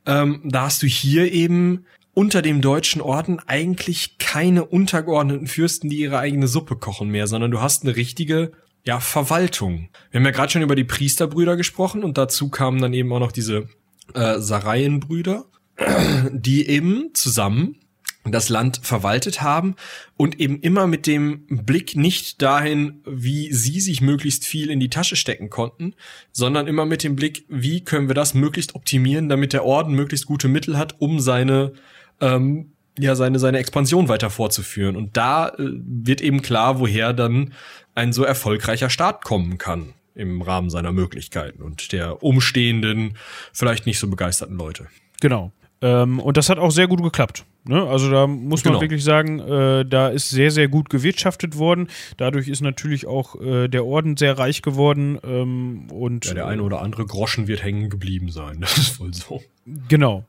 Ähm, da hast du hier eben unter dem deutschen Orden eigentlich keine untergeordneten Fürsten, die ihre eigene Suppe kochen mehr, sondern du hast eine richtige ja, Verwaltung. Wir haben ja gerade schon über die Priesterbrüder gesprochen und dazu kamen dann eben auch noch diese äh, Sareienbrüder [CLEARS THROAT] die eben zusammen das Land verwaltet haben und eben immer mit dem Blick nicht dahin, wie sie sich möglichst viel in die Tasche stecken konnten, sondern immer mit dem Blick, wie können wir das möglichst optimieren, damit der Orden möglichst gute Mittel hat, um seine ähm, ja seine seine Expansion weiter fortzuführen. Und da äh, wird eben klar, woher dann ein so erfolgreicher Staat kommen kann im Rahmen seiner Möglichkeiten und der umstehenden, vielleicht nicht so begeisterten Leute. Genau. Ähm, und das hat auch sehr gut geklappt. Ne? Also da muss man genau. wirklich sagen, äh, da ist sehr, sehr gut gewirtschaftet worden. Dadurch ist natürlich auch äh, der Orden sehr reich geworden. Ähm, und ja, der eine oder andere Groschen wird hängen geblieben sein. [LAUGHS] Das ist wohl so. Genau.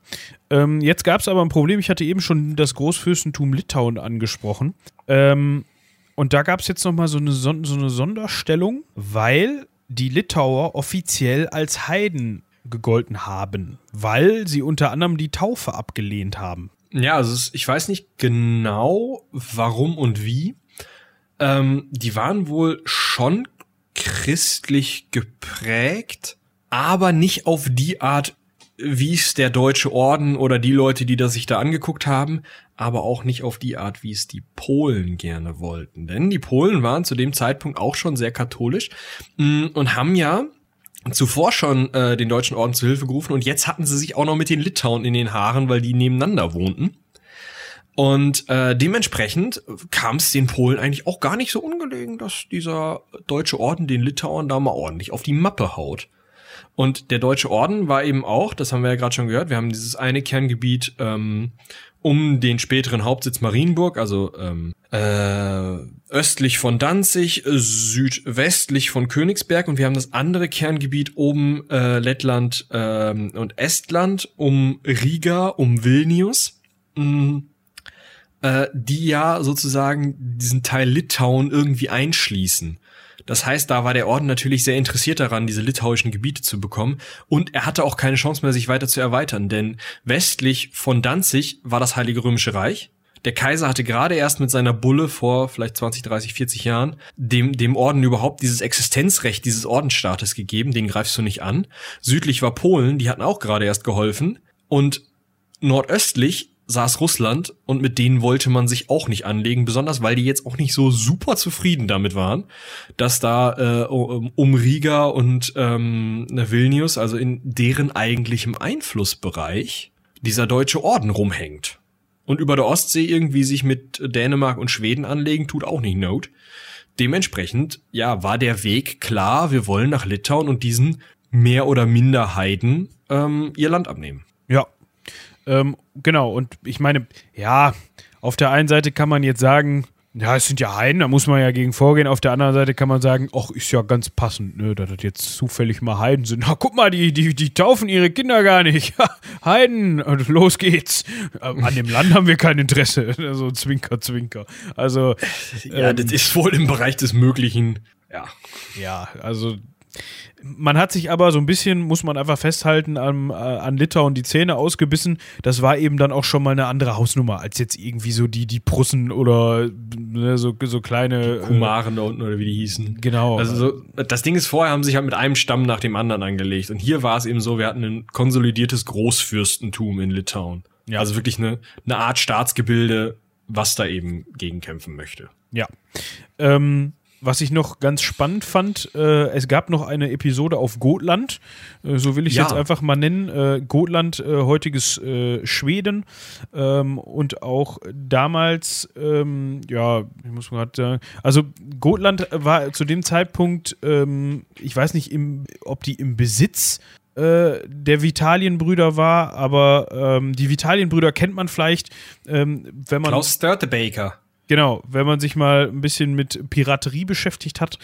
Ähm, jetzt gab es aber ein Problem. Ich hatte eben schon das Großfürstentum Litauen angesprochen. Ähm, und da gab es jetzt nochmal so eine, so eine Sonderstellung, weil die Litauer offiziell als Heiden gegolten haben, weil sie unter anderem die Taufe abgelehnt haben. Ja, also ich weiß nicht genau, warum und wie. Ähm, die waren wohl schon christlich geprägt, aber nicht auf die Art, wie es der Deutsche Orden oder die Leute, die das sich da angeguckt haben, aber auch nicht auf die Art, wie es die Polen gerne wollten. Denn die Polen waren zu dem Zeitpunkt auch schon sehr katholisch mm, und haben ja zuvor schon äh, den Deutschen Orden zu Hilfe gerufen und jetzt hatten sie sich auch noch mit den Litauen in den Haaren, weil die nebeneinander wohnten. Und äh, dementsprechend kam es den Polen eigentlich auch gar nicht so ungelegen, dass dieser Deutsche Orden den Litauern da mal ordentlich auf die Mappe haut. Und der Deutsche Orden war eben auch, das haben wir ja gerade schon gehört, wir haben dieses eine Kerngebiet ähm, um den späteren Hauptsitz Marienburg, also ähm, äh, östlich von Danzig, südwestlich von Königsberg und wir haben das andere Kerngebiet oben äh, Lettland äh, und Estland um Riga, um Vilnius. Mh, äh, die ja sozusagen diesen Teil Litauen irgendwie einschließen. Das heißt, da war der Orden natürlich sehr interessiert daran, diese litauischen Gebiete zu bekommen. Und er hatte auch keine Chance mehr, sich weiter zu erweitern, denn westlich von Danzig war das Heilige Römische Reich. Der Kaiser hatte gerade erst mit seiner Bulle vor vielleicht 20, 30, 40 Jahren dem, dem Orden überhaupt dieses Existenzrecht dieses Ordensstaates gegeben, den greifst du nicht an. Südlich war Polen, die hatten auch gerade erst geholfen. Und nordöstlich saß Russland und mit denen wollte man sich auch nicht anlegen, besonders weil die jetzt auch nicht so super zufrieden damit waren, dass da äh, um Riga und ähm, Vilnius, also in deren eigentlichem Einflussbereich, dieser deutsche Orden rumhängt. Und über der Ostsee irgendwie sich mit Dänemark und Schweden anlegen, tut auch nicht Not. Dementsprechend, ja, war der Weg klar, wir wollen nach Litauen und diesen mehr oder minder Heiden ähm, ihr Land abnehmen. Ähm, genau, und ich meine, ja, auf der einen Seite kann man jetzt sagen, ja, es sind ja Heiden, da muss man ja gegen vorgehen. Auf der anderen Seite kann man sagen, ach, ist ja ganz passend, ne, dass das jetzt zufällig mal Heiden sind. Na, guck mal, die, die, die taufen ihre Kinder gar nicht. [LAUGHS] Heiden, los geht's. An dem Land haben wir kein Interesse. [LAUGHS] Also Zwinker, Zwinker. Also. Ja, ähm, das ist wohl im Bereich des Möglichen. Ja. Ja, also man hat sich aber so ein bisschen, muss man einfach festhalten, an, äh, an Litauen die Zähne ausgebissen. Das war eben dann auch schon mal eine andere Hausnummer als jetzt irgendwie so die, die Prussen oder ne, so, so kleine. Die Kumaren äh, da unten oder wie die hießen. Genau. Also so, das Ding ist, vorher haben sich halt mit einem Stamm nach dem anderen angelegt. Und hier war es eben so, wir hatten ein konsolidiertes Großfürstentum in Litauen. Ja. Also wirklich eine, eine Art Staatsgebilde, was da eben gegenkämpfen möchte. Ja. Ähm, was ich noch ganz spannend fand, äh, es gab noch eine Episode auf Gotland, äh, so will ich ja. jetzt einfach mal nennen. Äh, Gotland, äh, heutiges äh, Schweden ähm, und auch damals, ähm, ja, ich muss mal gerade sagen, also Gotland war zu dem Zeitpunkt, ähm, ich weiß nicht, im, ob die im Besitz äh, der Vitalienbrüder war, aber ähm, die Vitalienbrüder kennt man vielleicht, ähm, wenn man. Klaus Störtebaker. Genau, wenn man sich mal ein bisschen mit Piraterie beschäftigt hat.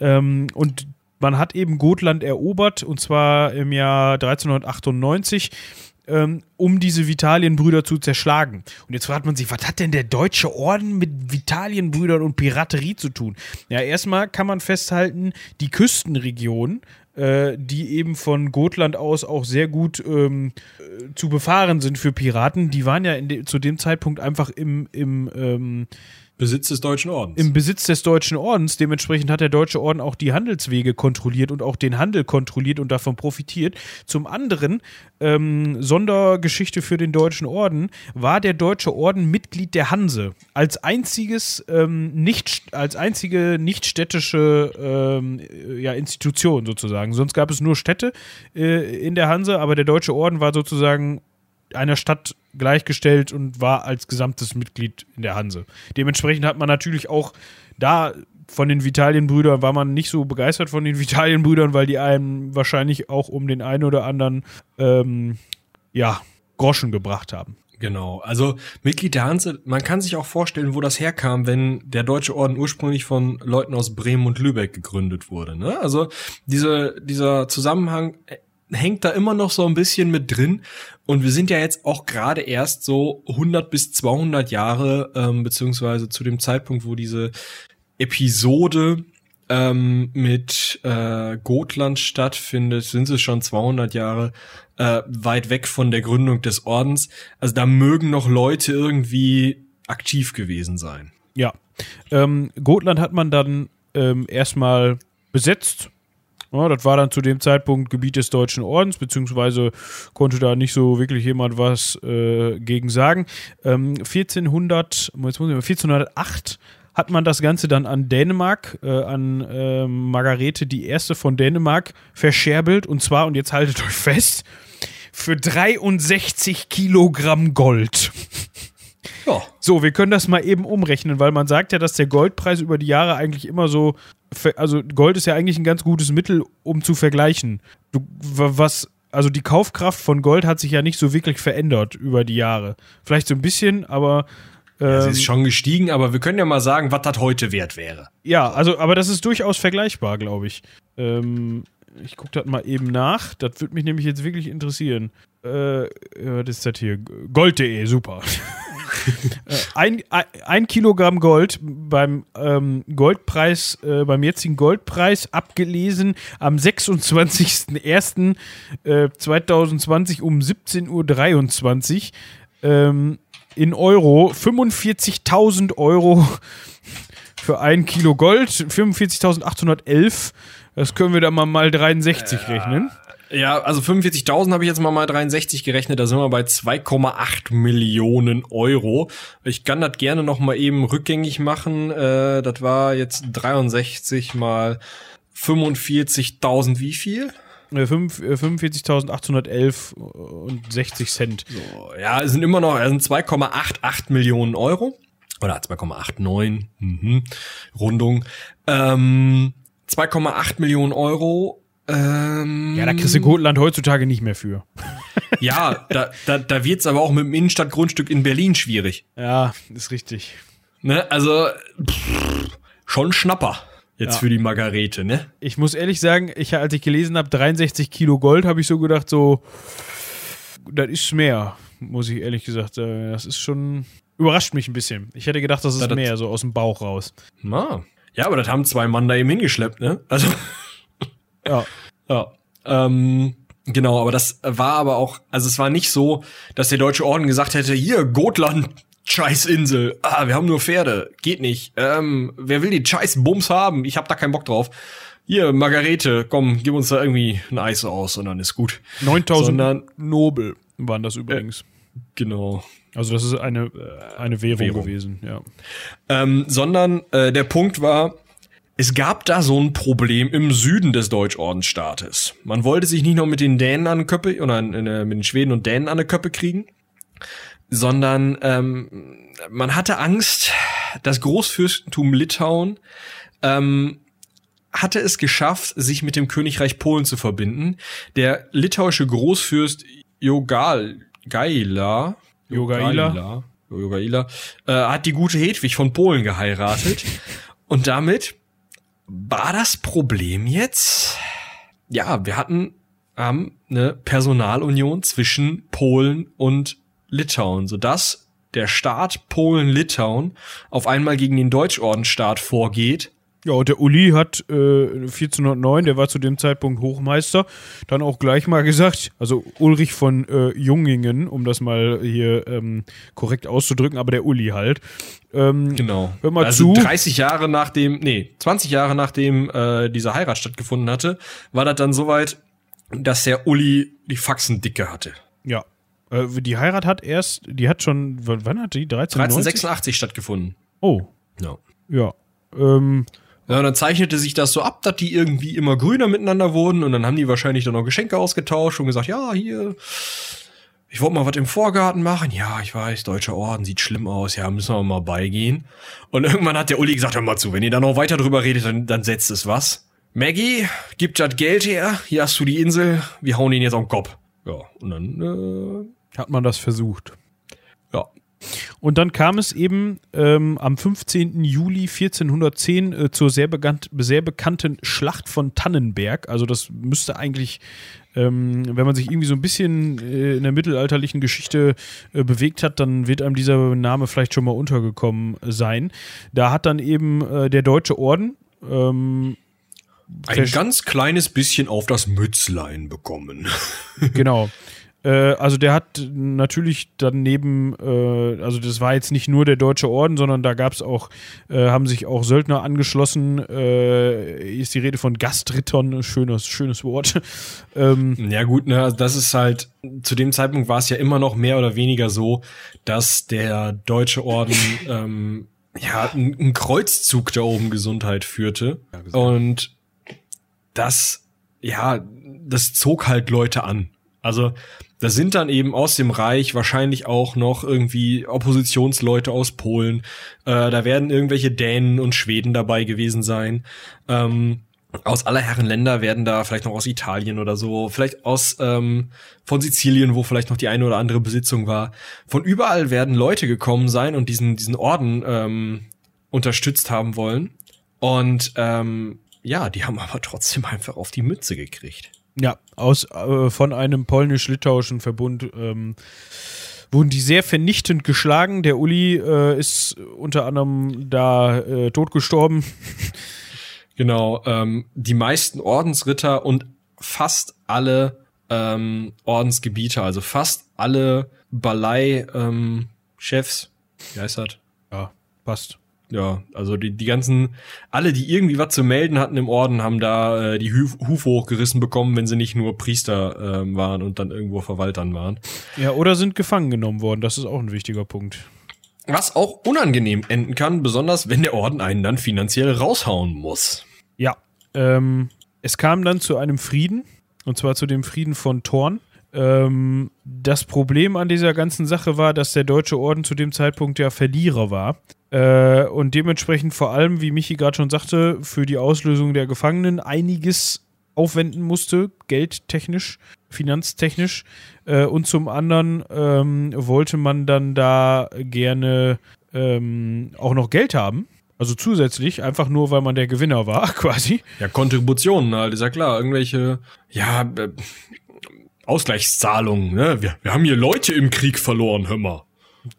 Ähm, und man hat eben Gotland erobert, und zwar im Jahr 1398 ähm, um diese Vitalienbrüder zu zerschlagen. Und jetzt fragt man sich, was hat denn der deutsche Orden mit Vitalienbrüdern und Piraterie zu tun? Ja, erstmal kann man festhalten, die Küstenregion äh, die eben von Gotland aus auch sehr gut ähm, äh, zu befahren sind für Piraten. Die waren ja de zu dem Zeitpunkt einfach im, im ähm, Besitz des Deutschen Ordens. Im Besitz des Deutschen Ordens. Dementsprechend hat der Deutsche Orden auch die Handelswege kontrolliert und auch den Handel kontrolliert und davon profitiert. Zum anderen, ähm, Sondergeschichte für den Deutschen Orden, war der Deutsche Orden Mitglied der Hanse. Als einziges, ähm, nicht, als einzige nichtstädtische ähm, ja, Institution sozusagen. Sonst gab es nur Städte äh, in der Hanse, aber der Deutsche Orden war sozusagen einer Stadt gleichgestellt und war als gesamtes Mitglied in der Hanse. Dementsprechend hat man natürlich auch da von den Vitalienbrüdern war man nicht so begeistert von den [LAUGHS] Vitalienbrüdern, weil die einem wahrscheinlich auch um den einen oder anderen ähm, ja, Groschen gebracht haben. Genau, also Mitglied der Hanse, man kann sich auch vorstellen, wo das herkam, wenn der Deutsche Orden ursprünglich von Leuten aus Bremen und Lübeck gegründet wurde. Ne? Also diese, dieser Zusammenhang hängt da immer noch so ein bisschen mit drin. Und wir sind ja jetzt auch gerade erst so 100 bis 200 Jahre, ähm, beziehungsweise zu dem Zeitpunkt, wo diese Episode ähm, mit äh, Gotland stattfindet, sind es schon 200 Jahre äh, weit weg von der Gründung des Ordens. Also da mögen noch Leute irgendwie aktiv gewesen sein. Ja. Ähm, Gotland hat man dann ähm, erstmal besetzt Ja, das war dann zu dem Zeitpunkt Gebiet des Deutschen Ordens, beziehungsweise konnte da nicht so wirklich jemand was äh, gegen sagen. Ähm, 1400, jetzt muss ich mal, 1408 hat man das Ganze dann an Dänemark, äh, an äh, Margarete die erste von Dänemark verscherbelt und zwar, und jetzt haltet euch fest, für 63 Kilogramm Gold. Ja. So, wir können das mal eben umrechnen, weil man sagt ja, dass der Goldpreis über die Jahre eigentlich immer so, also Gold ist ja eigentlich ein ganz gutes Mittel, um zu vergleichen. Du, wa- was, also die Kaufkraft von Gold hat sich ja nicht so wirklich verändert über die Jahre. Vielleicht so ein bisschen, aber Es ähm, ist schon gestiegen, aber wir können ja mal sagen, was das heute wert wäre. ja, also, aber das ist durchaus vergleichbar, glaube ich. Ähm, ich gucke das mal eben nach. Das würde mich nämlich jetzt wirklich interessieren. Äh, ja, was ist das hier? Gold.de, super. [LAUGHS] Äh, ein, ein, ein Kilogramm Gold beim ähm, Goldpreis, äh, beim jetzigen Goldpreis abgelesen am 26.01.2020 um 17.23 Uhr ähm, in Euro 45.000 Euro für ein Kilo Gold, 45.811. Das können wir dann mal mal 63 rechnen. Ja, also 45.000 habe ich jetzt mal mal 63 gerechnet, da sind wir bei 2,8 Millionen Euro. Ich kann das gerne noch mal eben rückgängig machen. Äh, das war jetzt 63 mal 45.000 wie viel? Äh, fünf- äh, 45.811 und 60 Cent. So, ja, es sind immer noch, sind 2,88 Millionen Euro. Oder 2,89, mhm. Rundung. Ähm, 2,8 Millionen Euro. Ähm, Ja, da kriegst du Gotland heutzutage nicht mehr für. Ja, da, da, da wird's aber auch mit dem Innenstadtgrundstück in Berlin schwierig. Ja, ist richtig. Ne? Also pff, schon Schnapper jetzt Ja. für die Margarete, ne? Ich muss ehrlich sagen, ich, als ich gelesen habe, 63 Kilo Gold, habe ich so gedacht, so, das ist mehr, muss ich ehrlich gesagt sagen. Das ist schon, überrascht mich ein bisschen. Ich hätte gedacht, das ist das- mehr, so aus dem Bauch raus. Na. Ja, aber das haben zwei Mann da eben hingeschleppt, ne? Also Ja. Ja. Ähm, genau, aber das war aber auch, also es war nicht so, dass der Deutsche Orden gesagt hätte, hier, Gotland, Scheißinsel, ah, wir haben nur Pferde, geht nicht. Ähm, wer will die scheiß Bums haben? Ich hab da keinen Bock drauf. Hier, Margarete, komm, gib uns da irgendwie ein Eis aus und dann ist gut. 9000 Sondern- Nobel waren das übrigens. Genau. Also das ist eine, eine Währung, Währung. gewesen, ja. Ähm, sondern äh, der Punkt war, es gab da so ein Problem im Süden des Deutschordensstaates. Man wollte sich nicht noch mit den Dänen an die Köppe oder äh, mit den Schweden und Dänen an die Köppe kriegen, sondern ähm, man hatte Angst, das Großfürstentum Litauen ähm, hatte es geschafft, sich mit dem Königreich Polen zu verbinden. Der litauische Großfürst Jogal Gaila Jogaila. Jogaila äh, hat die gute Hedwig von Polen geheiratet [LAUGHS] und damit war das Problem jetzt ja, wir hatten ähm, eine Personalunion zwischen Polen und Litauen, sodass der Staat Polen-Litauen auf einmal gegen den Deutschordenstaat vorgeht. Ja, und der Uli hat äh, 1409, der war zu dem Zeitpunkt Hochmeister, dann auch gleich mal gesagt, also Ulrich von äh, Jungingen, um das mal hier ähm, korrekt auszudrücken, aber der Uli halt. Ähm, Genau. Hör mal also zu. 30 Jahre nachdem, nee, 20 Jahre nachdem äh, diese Heirat stattgefunden hatte, war das dann soweit, dass der Uli die Faxen dicke hatte. Ja. Äh, die Heirat hat erst, die hat schon, wann, hat die? 1390? 1386 stattgefunden. Oh, Ja. ja. Ähm, Ja, und dann zeichnete sich das so ab, dass die irgendwie immer grüner miteinander wurden und dann haben die wahrscheinlich dann noch Geschenke ausgetauscht und gesagt, ja, hier, ich wollte mal was im Vorgarten machen. Ja, ich weiß, deutscher Orden sieht schlimm aus. Ja, müssen wir mal beigehen. Und irgendwann hat der Uli gesagt, hör mal zu, wenn ihr da noch weiter drüber redet, dann, dann setzt es was. Maggie, gib das Geld her, hier hast du die Insel, wir hauen ihn jetzt auf den Kopf. Ja, und dann, hat man das versucht. äh, ja. Und dann kam es eben ähm, am 15. Juli 1410 äh, zur sehr, bekannt, sehr bekannten Schlacht von Tannenberg. Also das müsste eigentlich, ähm, wenn man sich irgendwie so ein bisschen äh, in der mittelalterlichen Geschichte äh, bewegt hat, dann wird einem dieser Name vielleicht schon mal untergekommen sein. Da hat dann eben äh, der Deutsche Orden ähm, Ein ganz kleines bisschen auf das Mützlein bekommen. genau. [LAUGHS] Äh, also der hat natürlich daneben, äh, also das war jetzt nicht nur der Deutsche Orden, sondern da gab es auch, äh, haben sich auch Söldner angeschlossen. Äh, ist die Rede von Gastrittern, schönes, schönes Wort. [LAUGHS] ähm, ja gut, ne, also das ist halt, zu dem Zeitpunkt war es ja immer noch mehr oder weniger so, dass der Deutsche Orden [LAUGHS] ähm, ja, ein, Kreuzzug da oben Gesundheit führte. Ja, und das, ja, das zog halt Leute an. Also da sind dann eben aus dem Reich wahrscheinlich auch noch irgendwie Oppositionsleute aus Polen. Äh, da werden irgendwelche Dänen und Schweden dabei gewesen sein. Ähm, aus aller Herren Länder werden da vielleicht noch aus Italien oder so, vielleicht aus ähm, von Sizilien, wo vielleicht noch die eine oder andere Besitzung war. Von überall werden Leute gekommen sein und diesen diesen Orden ähm, unterstützt haben wollen. Und ähm, ja, die haben aber trotzdem einfach auf die Mütze gekriegt. Ja, aus äh, von einem polnisch-litauischen Verbund ähm, wurden die sehr vernichtend geschlagen. Der Uli äh, ist unter anderem da äh, tot gestorben. [LAUGHS] Genau, ähm, die meisten Ordensritter und fast alle ähm, Ordensgebiete, also fast alle Balei-Chefs, ähm, wie heißt das? Ja, passt ja, also die, die ganzen, alle, die irgendwie was zu melden hatten im Orden, haben da äh, die Huf, Hufe hochgerissen bekommen, wenn sie nicht nur Priester äh, waren und dann irgendwo Verwaltern waren. Ja, oder sind gefangen genommen worden, das ist auch ein wichtiger Punkt. Was auch unangenehm enden kann, besonders wenn der Orden einen dann finanziell raushauen muss. Ja, ähm, es kam dann zu einem Frieden, und zwar zu dem Frieden von Thorn. Ähm, das Problem an dieser ganzen Sache war, dass der Deutsche Orden zu dem Zeitpunkt ja Verlierer war. Äh, und dementsprechend vor allem, wie Michi gerade schon sagte, für die Auslösung der Gefangenen einiges aufwenden musste, geldtechnisch, finanztechnisch. Äh, und zum anderen ähm, wollte man dann da gerne ähm, auch noch Geld haben. Also zusätzlich, einfach nur, weil man der Gewinner war, [LAUGHS] quasi. Ja, Kontributionen halt, ist ja klar. Irgendwelche, ja, äh, Ausgleichszahlungen, ne? Wir, wir haben hier Leute im Krieg verloren, hör mal.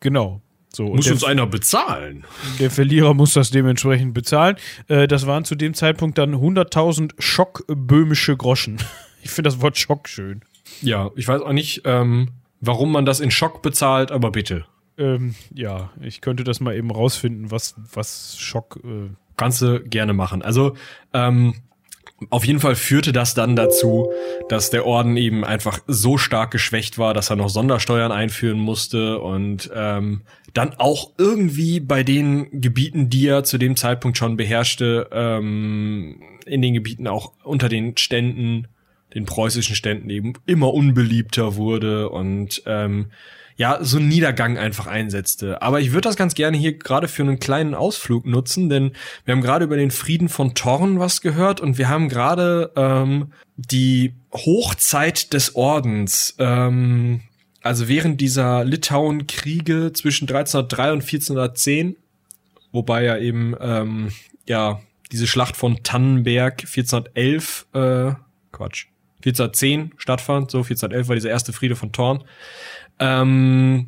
Genau. So, muss uns einer bezahlen. Der Verlierer muss das dementsprechend bezahlen. Äh, das waren zu dem Zeitpunkt dann 100.000 schockböhmische Groschen. [LAUGHS] Ich finde das Wort Schock schön. Ja, ich weiß auch nicht, ähm, warum man das in Schock bezahlt, aber bitte. Ähm, ja, ich könnte das mal eben rausfinden, was, was Schock. Äh Kannst du gerne machen. Also, ähm, auf jeden Fall führte das dann dazu, dass der Orden eben einfach so stark geschwächt war, dass er noch Sondersteuern einführen musste und ähm, dann auch irgendwie bei den Gebieten, die er zu dem Zeitpunkt schon beherrschte, ähm, in den Gebieten auch unter den Ständen, den preußischen Ständen eben immer unbeliebter wurde und ähm, ja, so ein Niedergang einfach einsetzte. Aber ich würde das ganz gerne hier gerade für einen kleinen Ausflug nutzen, denn wir haben gerade über den Frieden von Thorn was gehört und wir haben gerade ähm, die Hochzeit des Ordens. Ähm, also während dieser Litauen-Kriege zwischen 1303 und 1410, wobei ja eben ähm, ja diese Schlacht von Tannenberg 1411, äh, Quatsch, 1410 stattfand, so 1411 war dieser erste Friede von Thorn. Ähm,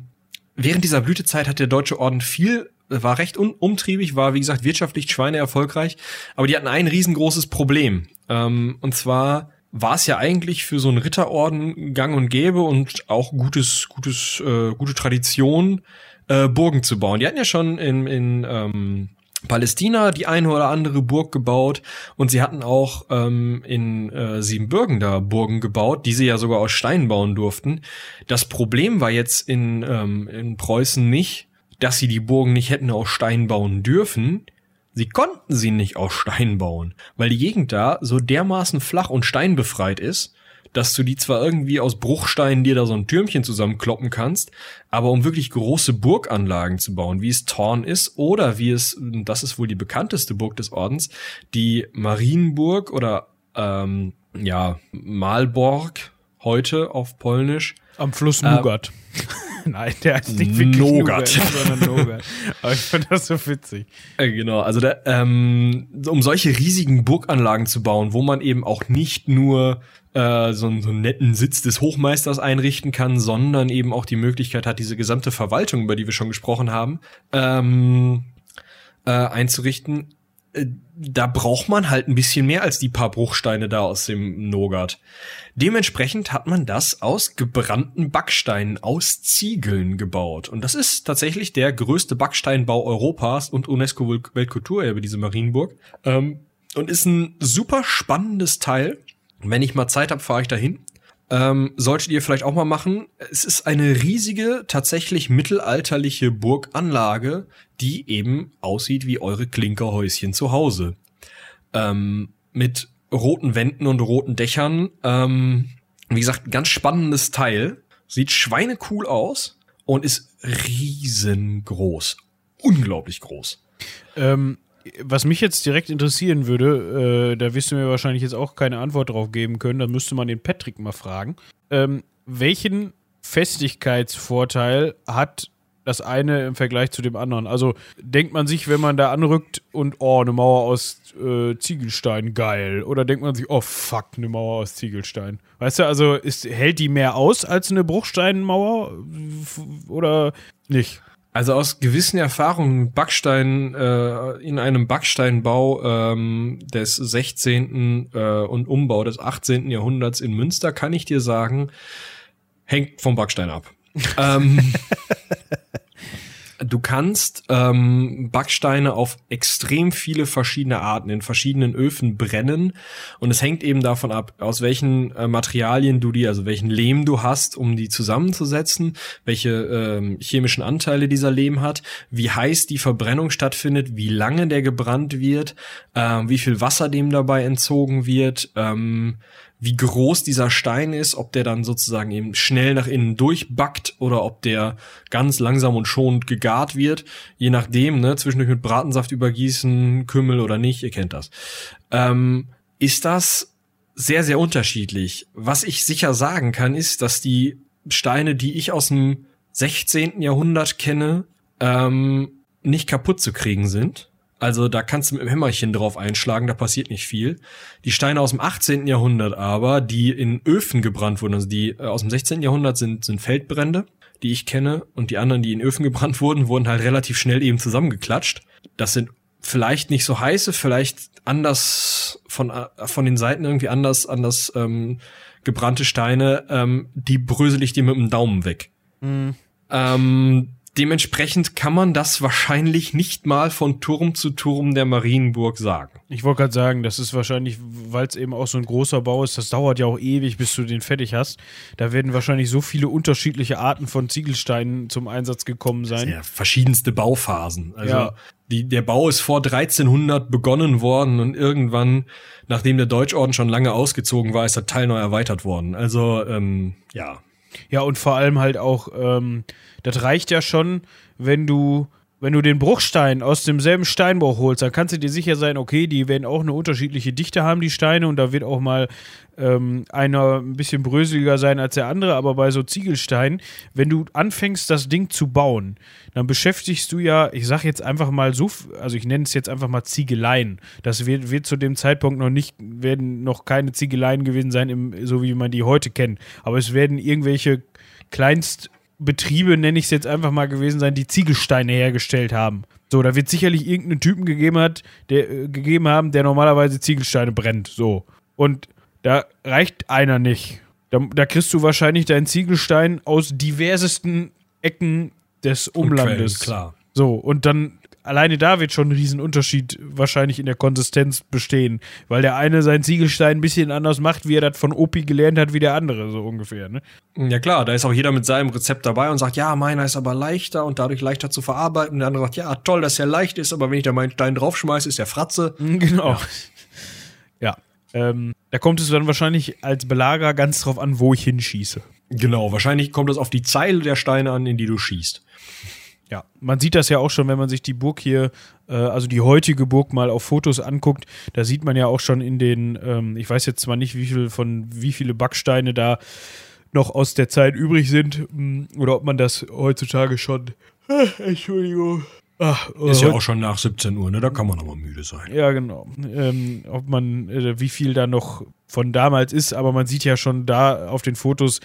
während dieser Blütezeit hat der Deutsche Orden viel, war recht un umtriebig, war wie gesagt wirtschaftlich Schweine erfolgreich, aber die hatten ein riesengroßes Problem. Ähm, und zwar war es ja eigentlich für so einen Ritterorden gang und gäbe und auch gutes, gutes, äh, gute Tradition, äh, Burgen zu bauen. Die hatten ja schon in, in ähm, Palästina die eine oder andere Burg gebaut und sie hatten auch ähm, in äh, Siebenbürgen da Burgen gebaut, die sie ja sogar aus Stein bauen durften. Das Problem war jetzt in, ähm, in Preußen nicht, dass sie die Burgen nicht hätten aus Stein bauen dürfen. Sie konnten sie nicht aus Stein bauen, weil die Gegend da so dermaßen flach und steinbefreit ist, dass du die zwar irgendwie aus Bruchsteinen dir da so ein Türmchen zusammenkloppen kannst, aber um wirklich große Burganlagen zu bauen, wie es Thorn ist oder wie es, das ist wohl die bekannteste Burg des Ordens, die Marienburg oder ähm, ja, Malborg heute auf Polnisch. Am Fluss Nugat. Äh, [LAUGHS] Nein, der heißt nicht wirklich Nougat, sondern Nougat. [LAUGHS] Aber ich finde das so witzig. Äh, genau, also da, ähm, um solche riesigen Burganlagen zu bauen, wo man eben auch nicht nur äh, so, einen, so einen netten Sitz des Hochmeisters einrichten kann, sondern eben auch die Möglichkeit hat, diese gesamte Verwaltung, über die wir schon gesprochen haben, ähm, äh, einzurichten, da braucht man halt ein bisschen mehr als die paar Bruchsteine da aus dem Nogat. Dementsprechend hat man das aus gebrannten Backsteinen aus Ziegeln gebaut. Und das ist tatsächlich der größte Backsteinbau Europas und UNESCO Weltkulturerbe, diese Marienburg. Ähm, und ist ein super spannendes Teil. Wenn ich mal Zeit habe, fahre ich dahin. Ähm, solltet ihr vielleicht auch mal machen. Es ist eine riesige, tatsächlich mittelalterliche Burganlage, die eben aussieht wie eure Klinkerhäuschen zu Hause. Ähm, mit roten Wänden und roten Dächern. Ähm, wie gesagt, ganz spannendes Teil. Sieht schweinecool aus und ist riesengroß. Unglaublich groß. Ähm, was mich jetzt direkt interessieren würde, äh, da wirst du mir wahrscheinlich jetzt auch keine Antwort drauf geben können, da müsste man den Patrick mal fragen. Ähm, welchen Festigkeitsvorteil hat das eine im Vergleich zu dem anderen? Also denkt man sich, wenn man da anrückt und oh, eine Mauer aus äh, Ziegelstein, geil. Oder denkt man sich, oh fuck, eine Mauer aus Ziegelstein. Weißt du, also ist, hält die mehr aus als eine Bruchsteinmauer oder nicht? Also aus gewissen Erfahrungen Backstein äh, in einem Backsteinbau ähm, des 16. Äh, und Umbau des 18. Jahrhunderts in Münster kann ich dir sagen, hängt vom Backstein ab. [LAUGHS] ähm, du kannst ähm, Backsteine auf extrem viele verschiedene Arten in verschiedenen Öfen brennen. Und es hängt eben davon ab, aus welchen äh, Materialien du die, also welchen Lehm du hast, um die zusammenzusetzen, welche ähm, chemischen Anteile dieser Lehm hat, wie heiß die Verbrennung stattfindet, wie lange der gebrannt wird, äh, wie viel Wasser dem dabei entzogen wird, ähm, wie groß dieser Stein ist, ob der dann sozusagen eben schnell nach innen durchbackt oder ob der ganz langsam und schonend gegart wird, je nachdem, ne, zwischendurch mit Bratensaft übergießen, Kümmel oder nicht, ihr kennt das. Ähm, ist das sehr, sehr unterschiedlich. Was ich sicher sagen kann, ist, dass die Steine, die ich aus dem 16. Jahrhundert kenne, ähm, nicht kaputt zu kriegen sind also da kannst du mit dem Hämmerchen drauf einschlagen, da passiert nicht viel. Die Steine aus dem 18. Jahrhundert aber, die in Öfen gebrannt wurden, also die äh, aus dem 16. Jahrhundert sind, sind Feldbrände, die ich kenne, und die anderen, die in Öfen [LAUGHS] gebrannt wurden, wurden halt relativ schnell eben zusammengeklatscht. Das sind vielleicht nicht so heiße, vielleicht anders von, äh, von den Seiten irgendwie anders, anders ähm, gebrannte Steine, ähm, die brösel ich dir mit dem Daumen weg. Mhm. Ähm, Dementsprechend kann man das wahrscheinlich nicht mal von Turm zu Turm der Marienburg sagen. Ich wollte gerade sagen, das ist wahrscheinlich, weil es eben auch so ein großer Bau ist, das dauert ja auch ewig, bis du den fertig hast. Da werden wahrscheinlich so viele unterschiedliche Arten von Ziegelsteinen zum Einsatz gekommen sein. Ja, verschiedenste Bauphasen. Also ja. die, der Bau ist vor 1300 begonnen worden und irgendwann, nachdem der Deutschorden schon lange ausgezogen war, ist der Teil neu erweitert worden. Also ähm, ja, ja, und vor allem halt auch, ähm, das reicht ja schon, wenn du, wenn du den Bruchstein aus demselben Steinbruch holst, dann kannst du dir sicher sein, okay, die werden auch eine unterschiedliche Dichte haben, die Steine, und da wird auch mal ähm, einer ein bisschen bröseliger sein als der andere, aber bei so Ziegelsteinen, wenn du anfängst, das Ding zu bauen, dann beschäftigst du ja, ich sag jetzt einfach mal so, also ich nenne es jetzt einfach mal Ziegeleien. Das wird, wird zu dem Zeitpunkt noch nicht, werden noch keine Ziegeleien gewesen sein, im, so wie man die heute kennt. Aber es werden irgendwelche Kleinstbetriebe, nenne ich es jetzt einfach mal gewesen sein, die Ziegelsteine hergestellt haben. So, da wird sicherlich irgendeinen Typen gegeben, hat, der, äh, gegeben haben, der normalerweise Ziegelsteine brennt. So. Und da reicht einer nicht. Da, da kriegst du wahrscheinlich deinen Ziegelstein aus diversesten Ecken des Umlandes. Quellen, klar. So, und dann alleine da wird schon ein Riesenunterschied wahrscheinlich in der Konsistenz bestehen, weil der eine seinen Ziegelstein ein bisschen anders macht, wie er das von Opi gelernt hat, wie der andere, so ungefähr. Ne? Ja klar, da ist auch jeder mit seinem Rezept dabei und sagt, ja, meiner ist aber leichter und dadurch leichter zu verarbeiten. Und der andere sagt, ja, toll, dass er leicht ist, aber wenn ich da meinen Stein draufschmeiße, ist der Fratze. [LAUGHS] Genau. Ja. ja. Ähm, da kommt es dann wahrscheinlich als Belager ganz drauf an, wo ich hinschieße. Genau, wahrscheinlich kommt es auf die Zeile der Steine an, in die du schießt. Ja, man sieht das ja auch schon, wenn man sich die Burg hier, äh, also die heutige Burg mal auf Fotos anguckt. Da sieht man ja auch schon in den, ähm, ich weiß jetzt zwar nicht, wie viel von wie viele Backsteine da noch aus der Zeit übrig sind mm, oder ob man das heutzutage schon. Äh, [LAUGHS] Entschuldigung. Ach, ist ja auch schon nach 17 Uhr, ne? Da kann man aber müde sein. Ja, genau. Ähm, ob man, äh, wie viel da noch von damals ist, aber man sieht ja schon da auf den Fotos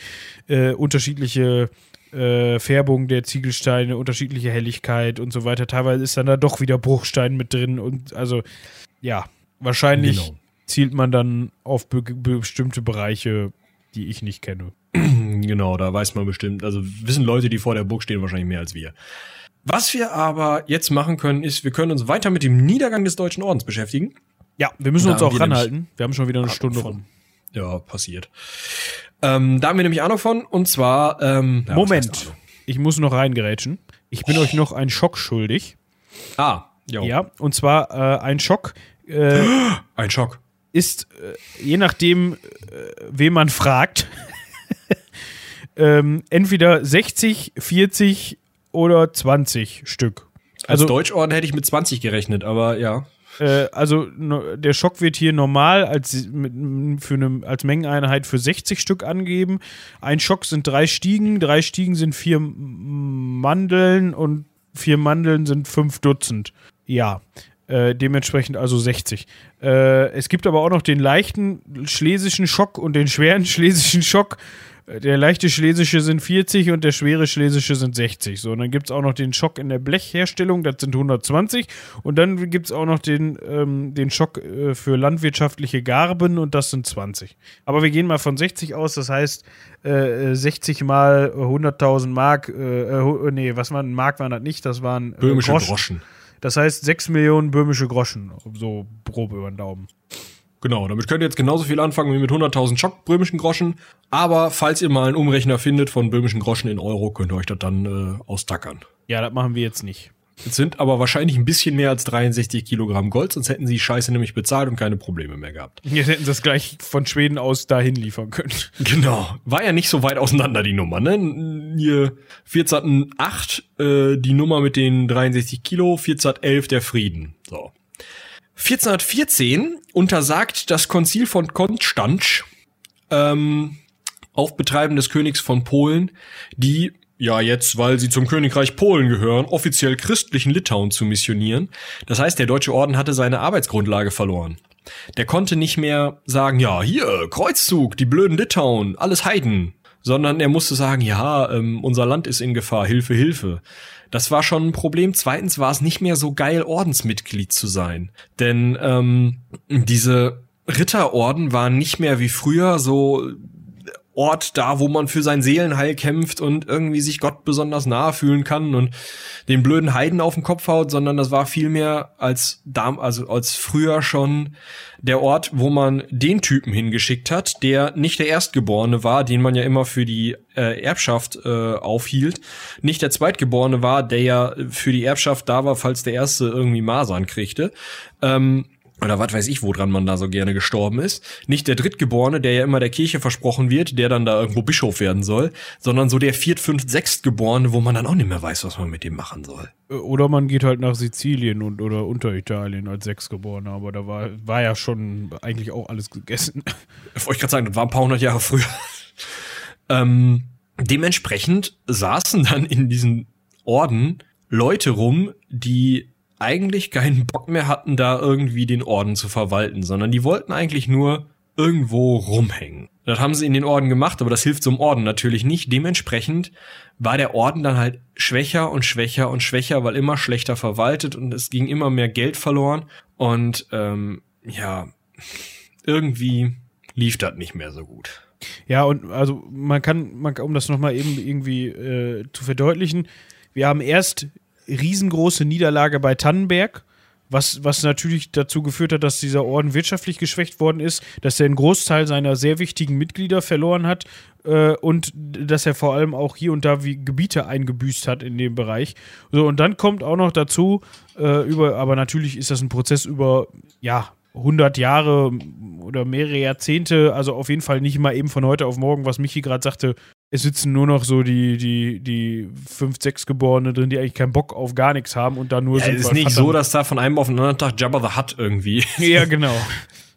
äh, unterschiedliche äh, Färbung der Ziegelsteine, unterschiedliche Helligkeit und so weiter. Teilweise ist dann da doch wieder Bruchstein mit drin und also ja, wahrscheinlich genau. zielt man dann auf be bestimmte Bereiche, die ich nicht kenne. [CLEARS THROAT] Genau, da weiß man bestimmt, also wissen Leute, die vor der Burg stehen, wahrscheinlich mehr als wir. Was wir aber jetzt machen können, ist, wir können uns weiter mit dem Niedergang des Deutschen Ordens beschäftigen. Ja, wir müssen da uns auch ranhalten. Wir haben schon wieder eine Stunde von. rum. Ja, passiert. Ähm, da haben wir nämlich Ahnung von, und zwar. Ähm, ja, Moment, ich muss noch reingerätschen. Ich bin oh. euch noch einen Schock schuldig. Ah, jo. Ja, und zwar äh, ein Schock. Äh, [GASPS] ein Schock. Ist, äh, je nachdem, äh, wen man fragt, [LAUGHS] ähm, entweder 60, 40 oder 20 Stück. Also Als Deutschorden hätte ich mit 20 gerechnet, aber ja. Äh, also der Schock wird hier normal als, mit, für eine, als Mengeneinheit für 60 Stück angegeben. Ein Schock sind drei Stiegen, drei Stiegen sind vier Mandeln und vier Mandeln sind fünf Dutzend. Ja. Äh, dementsprechend also 60. Äh, es gibt aber auch noch den leichten schlesischen Schock und den schweren [LAUGHS] schlesischen Schock. Der leichte Schlesische sind 40 und der schwere Schlesische sind 60. So, und dann gibt es auch noch den Schock in der Blechherstellung, das sind 120. Und dann gibt es auch noch den, ähm, den Schock äh, für landwirtschaftliche Garben und das sind 20. Aber wir gehen mal von 60 aus, das heißt äh, 60 mal 100.000 Mark, äh, äh, nee, was waren Mark waren das nicht, das waren äh, böhmische Groschen. Groschen. Das heißt 6 Millionen böhmische Groschen, so grob über den Daumen. Genau, damit könnt ihr jetzt genauso viel anfangen wie mit 100.000 Schock böhmischen Groschen. Aber falls ihr mal einen Umrechner findet von böhmischen Groschen in Euro, könnt ihr euch das dann äh, austackern. Ja, das machen wir jetzt nicht. Es sind aber wahrscheinlich ein bisschen mehr als 63 Kilogramm Gold, sonst hätten sie die Scheiße nämlich bezahlt und keine Probleme mehr gehabt. Jetzt hätten sie es gleich von Schweden aus dahin liefern können. [LAUGHS] Genau. War ja nicht so weit auseinander, die Nummer, ne? Hier 1408, äh, die Nummer mit den 63 Kilo, 1411 der Frieden. So. 1414 untersagt das Konzil von Konstanz ähm, auf Betreiben des Königs von Polen, die ja jetzt, weil sie zum Königreich Polen gehören, offiziell christlichen Litauen zu missionieren. Das heißt, der Deutsche Orden hatte seine Arbeitsgrundlage verloren. Der konnte nicht mehr sagen, ja, hier, Kreuzzug, die blöden Litauen, alles Heiden, sondern er musste sagen, ja, ähm, unser Land ist in Gefahr, Hilfe, Hilfe. Das war schon ein Problem. Zweitens war es nicht mehr so geil, Ordensmitglied zu sein. Denn ähm, diese Ritterorden waren nicht mehr wie früher so Ort da, wo man für sein Seelenheil kämpft und irgendwie sich Gott besonders nahe fühlen kann und den blöden Heiden auf den Kopf haut, sondern das war vielmehr als dam also als früher schon der Ort, wo man den Typen hingeschickt hat, der nicht der Erstgeborene war, den man ja immer für die äh, Erbschaft äh, aufhielt, nicht der Zweitgeborene war, der ja für die Erbschaft da war, falls der Erste irgendwie Masern kriegte. Ähm, oder was weiß ich, woran man da so gerne gestorben ist. Nicht der Drittgeborene, der ja immer der Kirche versprochen wird, der dann da irgendwo Bischof werden soll, sondern so der Viert-, Fünft-, Sechstgeborene, wo man dann auch nicht mehr weiß, was man mit dem machen soll. Äh, oder man geht halt nach Sizilien und oder Unteritalien als Sechstgeborener, aber da war, war ja schon eigentlich auch alles gegessen. Wollte ich gerade sagen, das war ein paar hundert Jahre früher. [LAUGHS] ähm, dementsprechend saßen dann in diesen Orden Leute rum, die eigentlich keinen Bock mehr hatten, da irgendwie den Orden zu verwalten, sondern die wollten eigentlich nur irgendwo rumhängen. Das haben sie in den Orden gemacht, aber das hilft einem Orden natürlich nicht. Dementsprechend war der Orden dann halt schwächer und schwächer und schwächer, weil immer schlechter verwaltet und es ging immer mehr Geld verloren. Und ähm, ja, irgendwie lief das nicht mehr so gut. Ja, und also man kann, man, um das nochmal eben irgendwie äh, zu verdeutlichen, wir haben erst riesengroße Niederlage bei Tannenberg, was, was natürlich dazu geführt hat, dass dieser Orden wirtschaftlich geschwächt worden ist, dass er einen Großteil seiner sehr wichtigen Mitglieder verloren hat äh, und dass er vor allem auch hier und da wie Gebiete eingebüßt hat in dem Bereich. So, und dann kommt auch noch dazu, äh, über, aber natürlich ist das ein Prozess über, ja, 100 Jahre oder mehrere Jahrzehnte, also auf jeden Fall nicht mal eben von heute auf morgen, was Michi gerade sagte, es sitzen nur noch so die, die, die fünf, sechs Geborene drin, die eigentlich keinen Bock auf gar nichts haben und da nur ja, sind. Es ist nicht so, dass da von einem auf den anderen Tag Jabba the Hutt irgendwie. Ja, genau.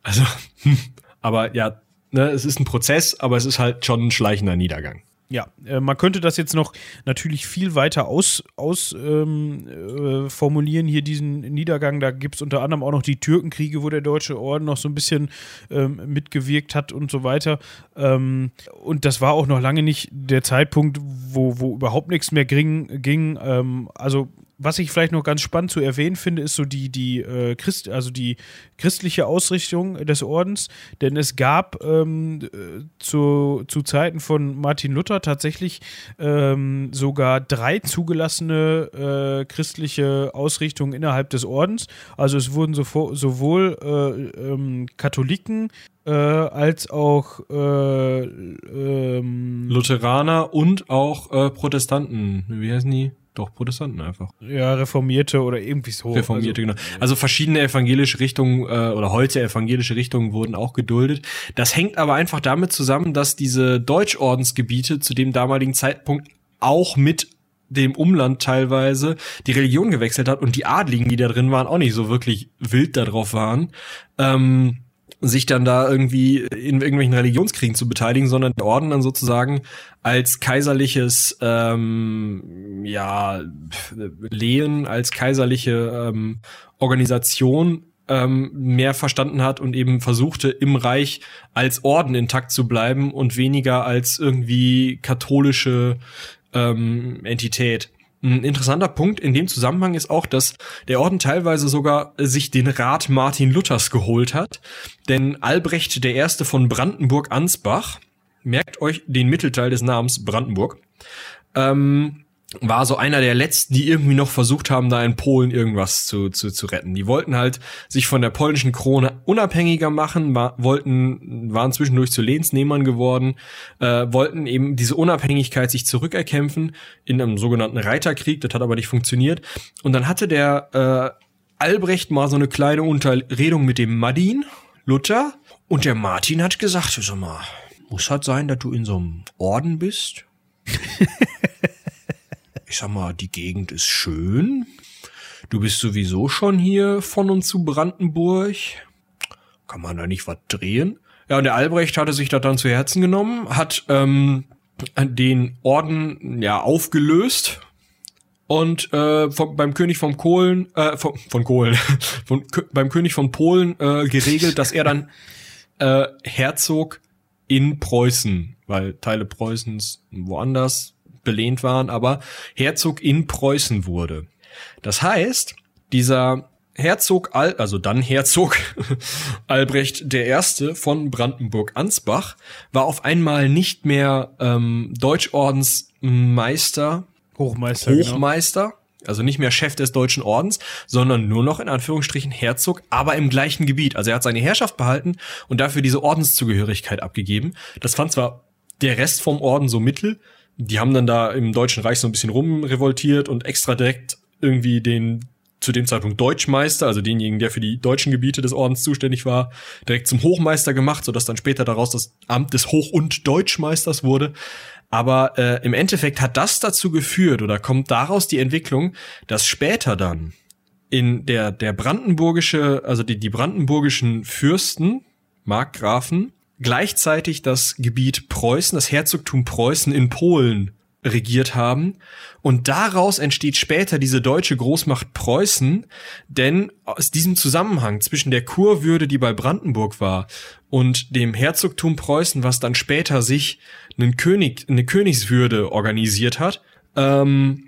Also, hm. aber ja, ne, es ist ein Prozess, aber es ist halt schon ein schleichender Niedergang. Ja, äh, man könnte das jetzt noch natürlich viel weiter aus, aus ähm, äh, hier diesen Niedergang. Da gibt es unter anderem auch noch die Türkenkriege, wo der Deutsche Orden noch so ein bisschen ähm, mitgewirkt hat und so weiter. Ähm, und das war auch noch lange nicht der Zeitpunkt, wo, wo überhaupt nichts mehr ging. ging. Ähm, also was ich vielleicht noch ganz spannend zu erwähnen finde, ist so die, die, äh, Christ, also die christliche Ausrichtung des Ordens. Denn es gab ähm, äh, zu, zu Zeiten von Martin Luther tatsächlich ähm, sogar drei zugelassene äh, christliche Ausrichtungen innerhalb des Ordens. Also es wurden so, sowohl äh, ähm, Katholiken äh, als auch äh, ähm, Lutheraner und auch äh, Protestanten. Wie heißen die? Doch, Protestanten einfach. Ja, Reformierte oder irgendwie so. Reformierte, also, genau. Also verschiedene evangelische Richtungen äh, oder heute evangelische Richtungen wurden auch geduldet. Das hängt aber einfach damit zusammen, dass diese Deutschordensgebiete zu dem damaligen Zeitpunkt auch mit dem Umland teilweise die Religion gewechselt hat und die Adligen, die da drin waren, auch nicht so wirklich wild darauf waren. Ähm, sich dann da irgendwie in irgendwelchen Religionskriegen zu beteiligen, sondern der Orden dann sozusagen als kaiserliches ähm, ja Lehen, als kaiserliche ähm, Organisation ähm, mehr verstanden hat und eben versuchte im Reich als Orden intakt zu bleiben und weniger als irgendwie katholische ähm, Entität. Ein interessanter Punkt in dem Zusammenhang ist auch, dass der Orden teilweise sogar sich den Rat Martin Luthers geholt hat. Denn Albrecht I. von Brandenburg-Ansbach, merkt euch den Mittelteil des Namens Brandenburg, ähm, war so einer der letzten, die irgendwie noch versucht haben, da in Polen irgendwas zu, zu, zu retten. Die wollten halt sich von der polnischen Krone unabhängiger machen, war, wollten, waren zwischendurch zu Lehnsnehmern geworden, äh, wollten eben diese Unabhängigkeit sich zurückerkämpfen in einem sogenannten Reiterkrieg, das hat aber nicht funktioniert. Und dann hatte der äh, Albrecht mal so eine kleine Unterredung mit dem Madin, Luther, und der Martin hat gesagt, sag mal, muss halt sein, dass du in so einem Orden bist. [LAUGHS] ich sag mal, die Gegend ist schön. Du bist sowieso schon hier von und zu Brandenburg. Kann man da nicht was drehen? Ja, und der Albrecht hatte sich das dann zu Herzen genommen, hat ähm, den Orden ja aufgelöst und äh, vom, beim König von Kohlen, äh, von, von Kohlen, [LAUGHS] von, beim König von Polen äh, geregelt, dass er dann äh, Herzog in Preußen, weil Teile Preußens woanders belehnt waren, aber Herzog in Preußen wurde. Das heißt, dieser Herzog, Al also dann Herzog [LAUGHS] Albrecht I. von Brandenburg-Ansbach war auf einmal nicht mehr ähm, Deutschordensmeister, Hochmeister, genau. Hochmeister, genau. also nicht mehr Chef des Deutschen Ordens, sondern nur noch in Anführungsstrichen Herzog, aber im gleichen Gebiet. Also er hat seine Herrschaft behalten und dafür diese Ordenszugehörigkeit abgegeben. Das fand zwar der Rest vom Orden so mittel, die haben dann da im Deutschen Reich so ein bisschen rumrevoltiert und extra direkt irgendwie den zu dem Zeitpunkt Deutschmeister, also denjenigen, der für die deutschen Gebiete des Ordens zuständig war, direkt zum Hochmeister gemacht, sodass dann später daraus das Amt des Hoch- und Deutschmeisters wurde. Aber äh, im Endeffekt hat das dazu geführt oder kommt daraus die Entwicklung, dass später dann in der der brandenburgische, also die die brandenburgischen Fürsten, Markgrafen gleichzeitig das Gebiet Preußen, das Herzogtum Preußen in Polen regiert haben. Und daraus entsteht später diese deutsche Großmacht Preußen, denn aus diesem Zusammenhang zwischen der Kurwürde, die bei Brandenburg war, und dem Herzogtum Preußen, was dann später sich einen König, eine Königswürde organisiert hat, ähm,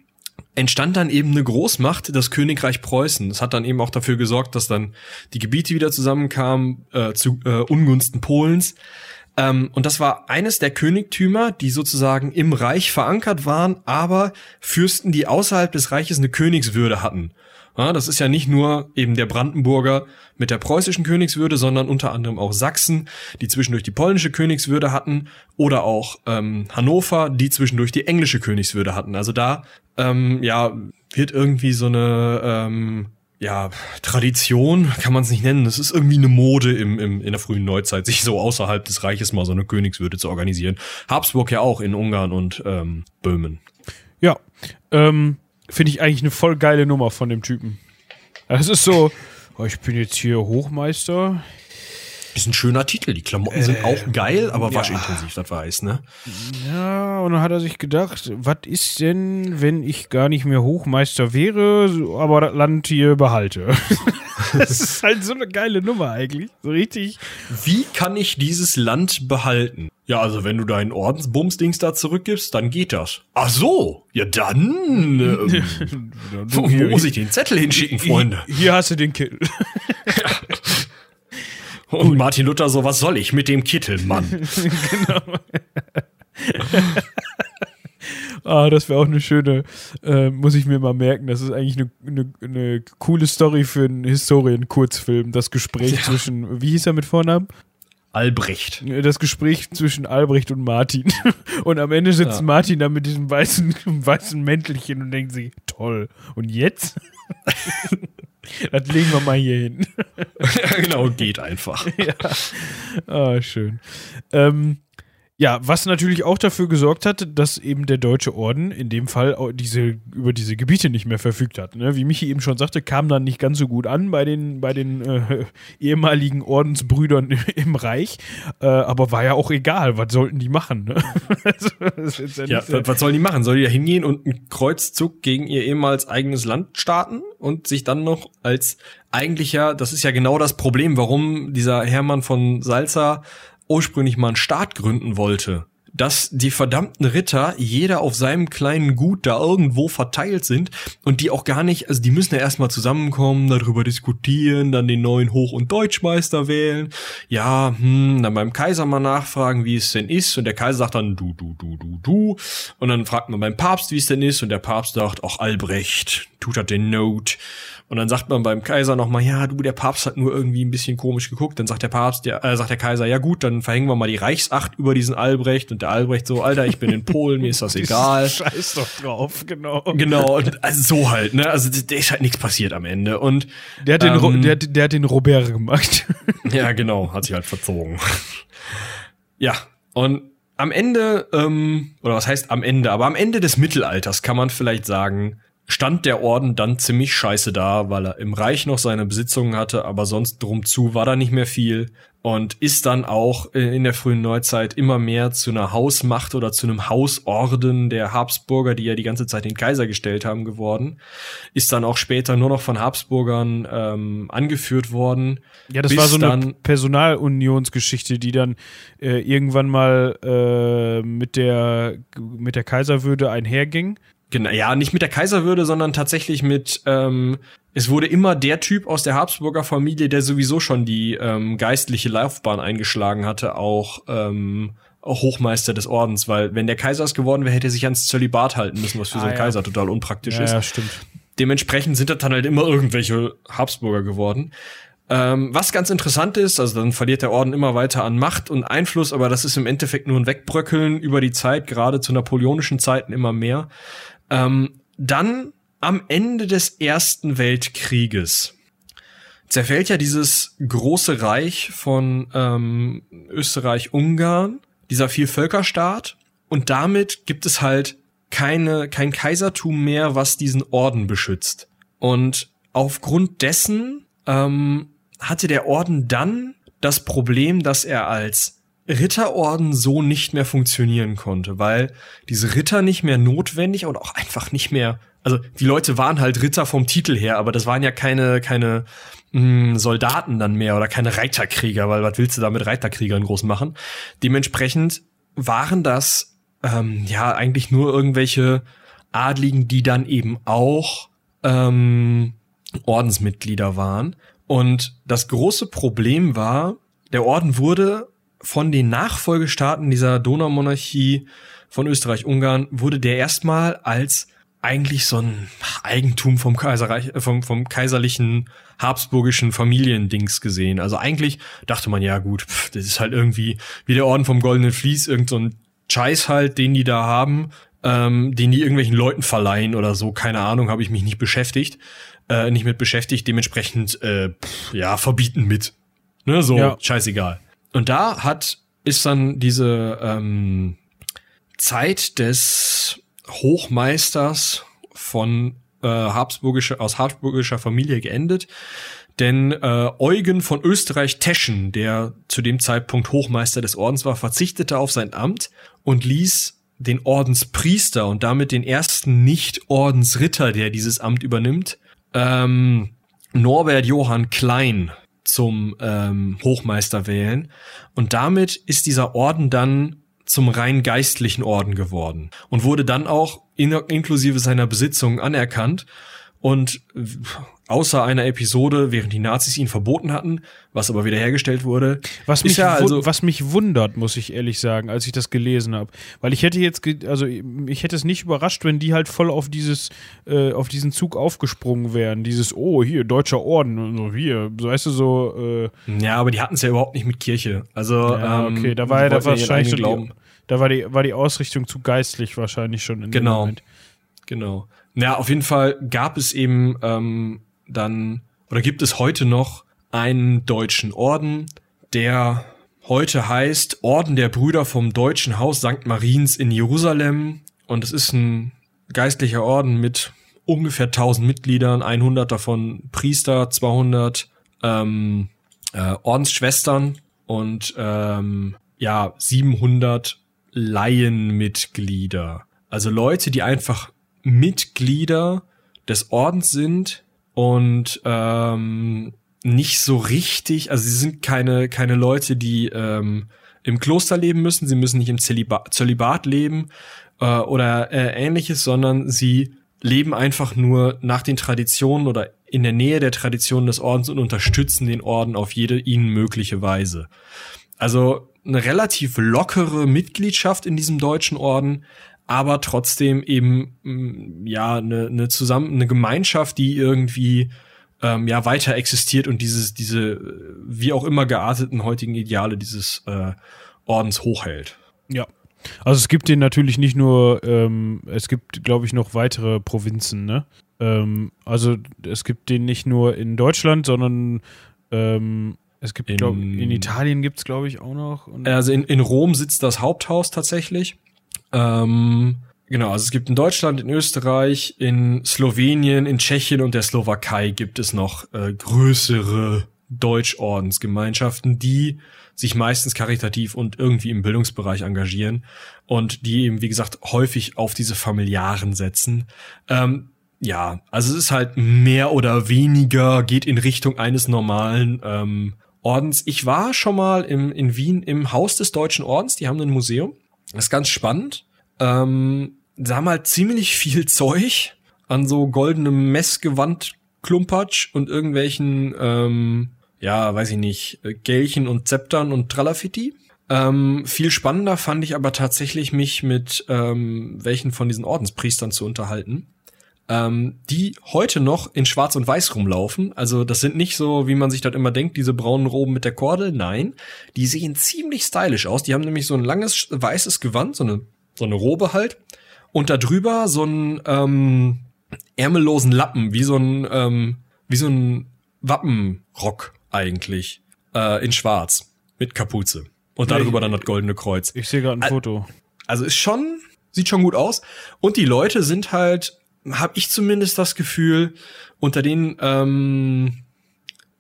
entstand dann eben eine Großmacht, das Königreich Preußen. Das hat dann eben auch dafür gesorgt, dass dann die Gebiete wieder zusammenkamen äh, zu äh, Ungunsten Polens. Ähm, und das war eines der Königtümer, die sozusagen im Reich verankert waren, aber Fürsten, die außerhalb des Reiches eine Königswürde hatten. Ja, das ist ja nicht nur eben der Brandenburger mit der preußischen Königswürde, sondern unter anderem auch Sachsen, die zwischendurch die polnische Königswürde hatten, oder auch ähm, Hannover, die zwischendurch die englische Königswürde hatten. Also da ähm, ja wird irgendwie so eine ähm, ja, Tradition kann man es nicht nennen. Das ist irgendwie eine Mode im, im, in der frühen Neuzeit, sich so außerhalb des Reiches mal so eine Königswürde zu organisieren. Habsburg ja auch in Ungarn und ähm, Böhmen. Ja, ähm, finde ich eigentlich eine voll geile Nummer von dem Typen. Es ist so, oh, ich bin jetzt hier Hochmeister. Ist ein schöner Titel. Die Klamotten sind auch geil, aber ja. waschintensiv, das weiß, ne? Ja, und dann hat er sich gedacht, was ist denn, wenn ich gar nicht mehr Hochmeister wäre, aber das Land hier behalte? [LAUGHS] das ist halt so eine geile Nummer eigentlich. So richtig. Wie kann ich dieses Land behalten? Ja, also wenn du deinen Ordensbumsdings da zurückgibst, dann geht das. Ach so, ja dann. Ähm, [LAUGHS] wo muss ich den Zettel hinschicken, Freunde? Hier, hier hast du den Kittel. [LAUGHS] Und Martin Luther so, was soll ich mit dem Kittel, Mann? [LAUGHS] [LAUGHS] Ah, das wäre auch eine schöne, äh, muss ich mir mal merken. Das ist eigentlich eine, eine, eine coole Story für einen Historien-Kurzfilm. Das Gespräch zwischen, wie hieß er mit Vornamen? Albrecht. Das Gespräch zwischen Albrecht und Martin. [LAUGHS] Und am Ende sitzt Ja. Martin da mit diesem weißen, weißen Mäntelchen und denkt sich, toll. Und jetzt? Das legen wir mal hier hin. ja, [LAUGHS] genau, geht einfach. [LAUGHS] Ah, schön. Ähm, ja, was natürlich auch dafür gesorgt hat, dass eben der Deutsche Orden in dem Fall diese, über diese Gebiete nicht mehr verfügt hat. Ne? Wie Michi eben schon sagte, kam dann nicht ganz so gut an bei den, bei den äh, [LAUGHS] ehemaligen Ordensbrüdern im Reich. Äh, aber war ja auch egal, was sollten die machen? Ne? [LAUGHS] also, ja Ja, so- was sollen die machen? Soll die da hingehen und einen Kreuzzug gegen ihr ehemals eigenes Land starten und sich dann noch als eigentlicher, das ist ja genau das Problem, warum dieser Hermann von Salza ursprünglich mal einen Staat gründen wollte. Dass die verdammten Ritter jeder auf seinem kleinen Gut da irgendwo verteilt sind und die auch gar nicht, also die müssen ja erstmal zusammenkommen, darüber diskutieren, dann den neuen Hoch- und Deutschmeister wählen. Ja, hm, dann beim Kaiser mal nachfragen, wie es denn ist. Und der Kaiser sagt dann du, du, du, du, du. Und dann fragt man beim Papst, wie es denn ist. Und der Papst sagt, ach Albrecht, tut das den Not. Und dann sagt man beim Kaiser nochmal, ja, du, der Papst hat nur irgendwie ein bisschen komisch geguckt. Dann sagt der Papst, ja, äh, sagt der Kaiser, ja gut, dann verhängen wir mal die Reichsacht über diesen Albrecht. Und der Albrecht so, Alter, ich bin in Polen, mir ist das [LAUGHS] egal. Scheiß doch drauf, genau. Genau, und also so halt, ne? Also da ist halt nichts passiert am Ende. Und Der hat, den, Ähm, der, der hat den Robert gemacht. [LAUGHS] ja, genau, hat sich halt verzogen. ja, und am Ende, ähm, oder was heißt am Ende, aber am Ende des Mittelalters kann man vielleicht sagen, stand der Orden dann ziemlich scheiße da, weil er im Reich noch seine Besitzungen hatte, aber sonst drum zu war da nicht mehr viel und ist dann auch äh, in der frühen Neuzeit immer mehr zu einer Hausmacht oder zu einem Hausorden der Habsburger, die ja die ganze Zeit den Kaiser gestellt haben, geworden. Ist dann auch später nur noch von Habsburgern ähm, angeführt worden. Ja, das war so eine Personalunionsgeschichte, die dann äh, irgendwann mal äh, mit der mit der Kaiserwürde einherging. Genau, ja, nicht mit der Kaiserwürde, sondern tatsächlich mit, ähm, es wurde immer der Typ aus der Habsburger Familie, der sowieso schon die ähm, geistliche Laufbahn eingeschlagen hatte, auch, ähm, auch Hochmeister des Ordens, weil wenn der Kaiser es geworden wäre, hätte er sich ans Zölibat halten müssen, was für so Ah, einen ja. Kaiser total unpraktisch Ja, ist. ja, stimmt. Dementsprechend sind das dann halt immer irgendwelche Habsburger geworden. Ähm, was ganz interessant ist, also dann verliert der Orden immer weiter an Macht und Einfluss, aber das ist im Endeffekt nur ein Wegbröckeln über die Zeit, gerade zu napoleonischen Zeiten immer mehr. Ähm, dann am Ende des Ersten Weltkrieges zerfällt ja dieses große Reich von ähm, Österreich-Ungarn, dieser Vielvölkerstaat, und damit gibt es halt keine, kein Kaisertum mehr, was diesen Orden beschützt. Und aufgrund dessen ähm, hatte der Orden dann das Problem, dass er als Ritterorden so nicht mehr funktionieren konnte, weil diese Ritter nicht mehr notwendig und auch einfach nicht mehr, also die Leute waren halt Ritter vom Titel her, aber das waren ja keine, keine mh, Soldaten dann mehr oder keine Reiterkrieger, weil was willst du da mit Reiterkriegern groß machen? Dementsprechend waren das ähm, ja eigentlich nur irgendwelche Adligen, die dann eben auch ähm, Ordensmitglieder waren. Und das große Problem war, der Orden wurde von den Nachfolgestaaten dieser Donaumonarchie von Österreich-Ungarn, wurde der erstmal als eigentlich so ein Eigentum vom Kaiserreich, äh, vom, vom kaiserlichen habsburgischen Familiendings gesehen. Also eigentlich dachte man, ja gut, pff, das ist halt irgendwie wie der Orden vom Goldenen Vlies, irgend so ein Scheiß halt, den die da haben, ähm, den die irgendwelchen Leuten verleihen oder so. Keine Ahnung, habe ich mich nicht beschäftigt, äh, nicht mit beschäftigt. Dementsprechend, äh, pff, ja, verbieten mit. Ne, so, Ja. scheißegal. Und da hat, ist dann diese ähm, Zeit des Hochmeisters von äh, habsburgischer, aus habsburgischer Familie geendet, denn äh, Eugen von Österreich-Teschen, der zu dem Zeitpunkt Hochmeister des Ordens war, verzichtete auf sein Amt und ließ den Ordenspriester und damit den ersten Nicht-Ordensritter, der dieses Amt übernimmt, ähm, Norbert Johann Klein zum ähm, Hochmeister wählen. Und damit ist dieser Orden dann zum rein geistlichen Orden geworden und wurde dann auch in, inklusive seiner Besitzung anerkannt und außer einer Episode, während die Nazis ihn verboten hatten, was aber wiederhergestellt wurde. Was mich, ja also was mich wundert, muss ich ehrlich sagen, als ich das gelesen habe. Weil ich hätte jetzt, also ich hätte es nicht überrascht, wenn die halt voll auf dieses, äh, auf diesen Zug aufgesprungen wären. Dieses, oh, hier, deutscher Orden und so, hier, so weißt du so. Äh ja, aber die hatten es ja überhaupt nicht mit Kirche. Also, ja, ähm, okay, da war ja da wahrscheinlich schon die, da war die, war die Ausrichtung zu geistlich wahrscheinlich schon in genau. dem Moment. Genau. Ja, auf jeden Fall gab es eben ähm, dann oder gibt es heute noch einen deutschen Orden, der heute heißt Orden der Brüder vom Deutschen Haus St. Mariens in Jerusalem. Und es ist ein geistlicher Orden mit ungefähr 1000 Mitgliedern, 100 davon Priester, 200 ähm, äh, Ordensschwestern und ähm, ja 700 Laienmitglieder. Also Leute, die einfach Mitglieder des Ordens sind und ähm, nicht so richtig, also sie sind keine, keine Leute, die ähm, im Kloster leben müssen, sie müssen nicht im Zölibat, Zölibat leben äh, oder äh, ähnliches, sondern sie leben einfach nur nach den Traditionen oder in der Nähe der Traditionen des Ordens und unterstützen den Orden auf jede ihnen mögliche Weise. Also eine relativ lockere Mitgliedschaft in diesem deutschen Orden, aber trotzdem eben mm, ja eine, eine zusammen eine Gemeinschaft, die irgendwie ähm, ja weiter existiert und dieses diese wie auch immer gearteten heutigen Ideale dieses äh, Ordens hochhält. Ja. Also es gibt den natürlich nicht nur, ähm, es gibt, glaube ich, noch weitere Provinzen, ne? Ähm, also es gibt den nicht nur in Deutschland, sondern ähm, es gibt, glaube in Italien gibt es, glaube ich, auch noch. also in, in Rom sitzt das Haupthaus tatsächlich. Ähm, genau, also es gibt in Deutschland, in Österreich, in Slowenien, in Tschechien und der Slowakei gibt es noch äh, größere Deutschordensgemeinschaften, die sich meistens karitativ und irgendwie im Bildungsbereich engagieren und die eben, wie gesagt, häufig auf diese familiaren setzen. Ähm, ja, also es ist halt mehr oder weniger, geht in Richtung eines normalen ähm, Ordens. Ich war schon mal im, in Wien im Haus des Deutschen Ordens, die haben ein Museum. Das ist ganz spannend. Ähm, da haben halt ziemlich viel Zeug an so goldenem Messgewand Klumpatsch und irgendwelchen, ähm, ja, weiß ich nicht, Gelchen und Zeptern und Tralafitti. Ähm, viel spannender fand ich aber tatsächlich mich mit ähm, welchen von diesen Ordenspriestern zu unterhalten ähm, die heute noch in Schwarz und Weiß rumlaufen. Also das sind nicht so, wie man sich das immer denkt, diese braunen Roben mit der Kordel. Nein, die sehen ziemlich stylisch aus. Die haben nämlich so ein langes weißes Gewand, so eine, so eine Robe halt. Und da drüber so ein ähm, ärmellosen Lappen, wie so ein, ähm, wie so ein Wappenrock eigentlich. Äh, in Schwarz. Mit Kapuze. Und darüber dann das goldene Kreuz. Ich sehe gerade ein Foto. Also ist schon, sieht schon gut aus. Und die Leute sind halt habe ich zumindest das Gefühl, unter den ähm,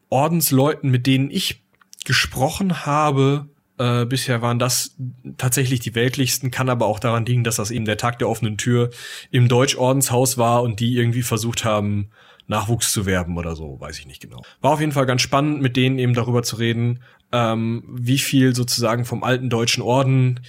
Ordensleuten, mit denen ich gesprochen habe, äh, bisher waren das tatsächlich die weltlichsten, kann aber auch daran liegen, dass das eben der Tag der offenen Tür im Deutschordenshaus war und die irgendwie versucht haben, Nachwuchs zu werben oder so, weiß ich nicht genau. War auf jeden Fall ganz spannend, mit denen eben darüber zu reden, ähm, wie viel sozusagen vom alten deutschen Orden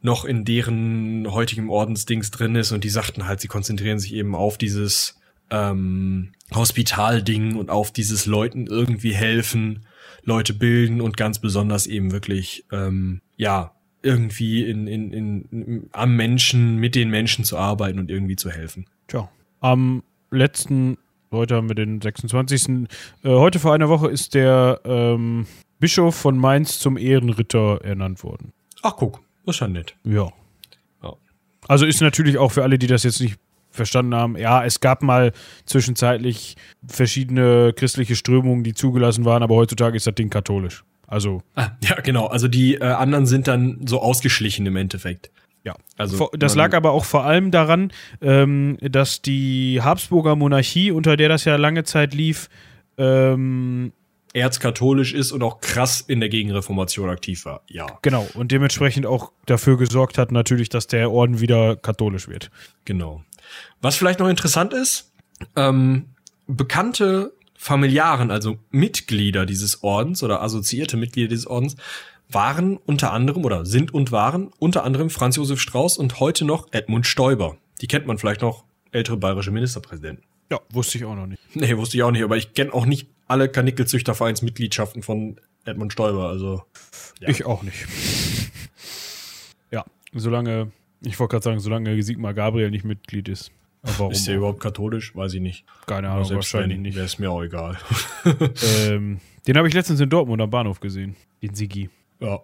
noch in deren heutigem Ordensdings drin ist und die sagten halt, sie konzentrieren sich eben auf dieses ähm, Hospitalding und auf dieses Leuten irgendwie helfen, Leute bilden und ganz besonders eben wirklich ähm, ja irgendwie in, in, in, am Menschen, mit den Menschen zu arbeiten und irgendwie zu helfen. Tja, am letzten, heute haben wir den 26. Äh, heute vor einer Woche ist der ähm, Bischof von Mainz zum Ehrenritter ernannt worden. Ach guck, ist ja nett. Ja. ja. Also ist natürlich auch für alle, die das jetzt nicht verstanden haben, ja, es gab mal zwischenzeitlich verschiedene christliche Strömungen, die zugelassen waren, aber heutzutage ist das Ding katholisch. Also. Ah, ja, genau. Also die äh, anderen sind dann so ausgeschlichen im Endeffekt. Ja, also das lag aber auch vor allem daran, ähm, dass die Habsburger Monarchie, unter der das ja lange Zeit lief, ähm, erzkatholisch ist und auch krass in der Gegenreformation aktiv war. Ja. Genau. Und dementsprechend auch dafür gesorgt hat, natürlich, dass der Orden wieder katholisch wird. Genau. Was vielleicht noch interessant ist, ähm, bekannte Familiaren, also Mitglieder dieses Ordens oder assoziierte Mitglieder dieses Ordens, waren unter anderem oder sind und waren unter anderem Franz Josef Strauß und heute noch Edmund Stoiber. Die kennt man vielleicht noch, ältere bayerische Ministerpräsidenten. Ja, wusste ich auch noch nicht. Nee, wusste ich auch nicht, aber ich kenne auch nicht alle Kanickelzüchtervereinsmitgliedschaften von Edmund Stoiber, also. Ja. Ich auch nicht. [LAUGHS] ja, solange, ich wollte gerade sagen, solange Sigmar Gabriel nicht Mitglied ist. warum ist der überhaupt katholisch? Weiß ich nicht. Keine Ahnung, wahrscheinlich nicht. Wäre es mir auch egal. [LAUGHS] ähm, den habe ich letztens in Dortmund am Bahnhof gesehen. Den Sigi. Ja.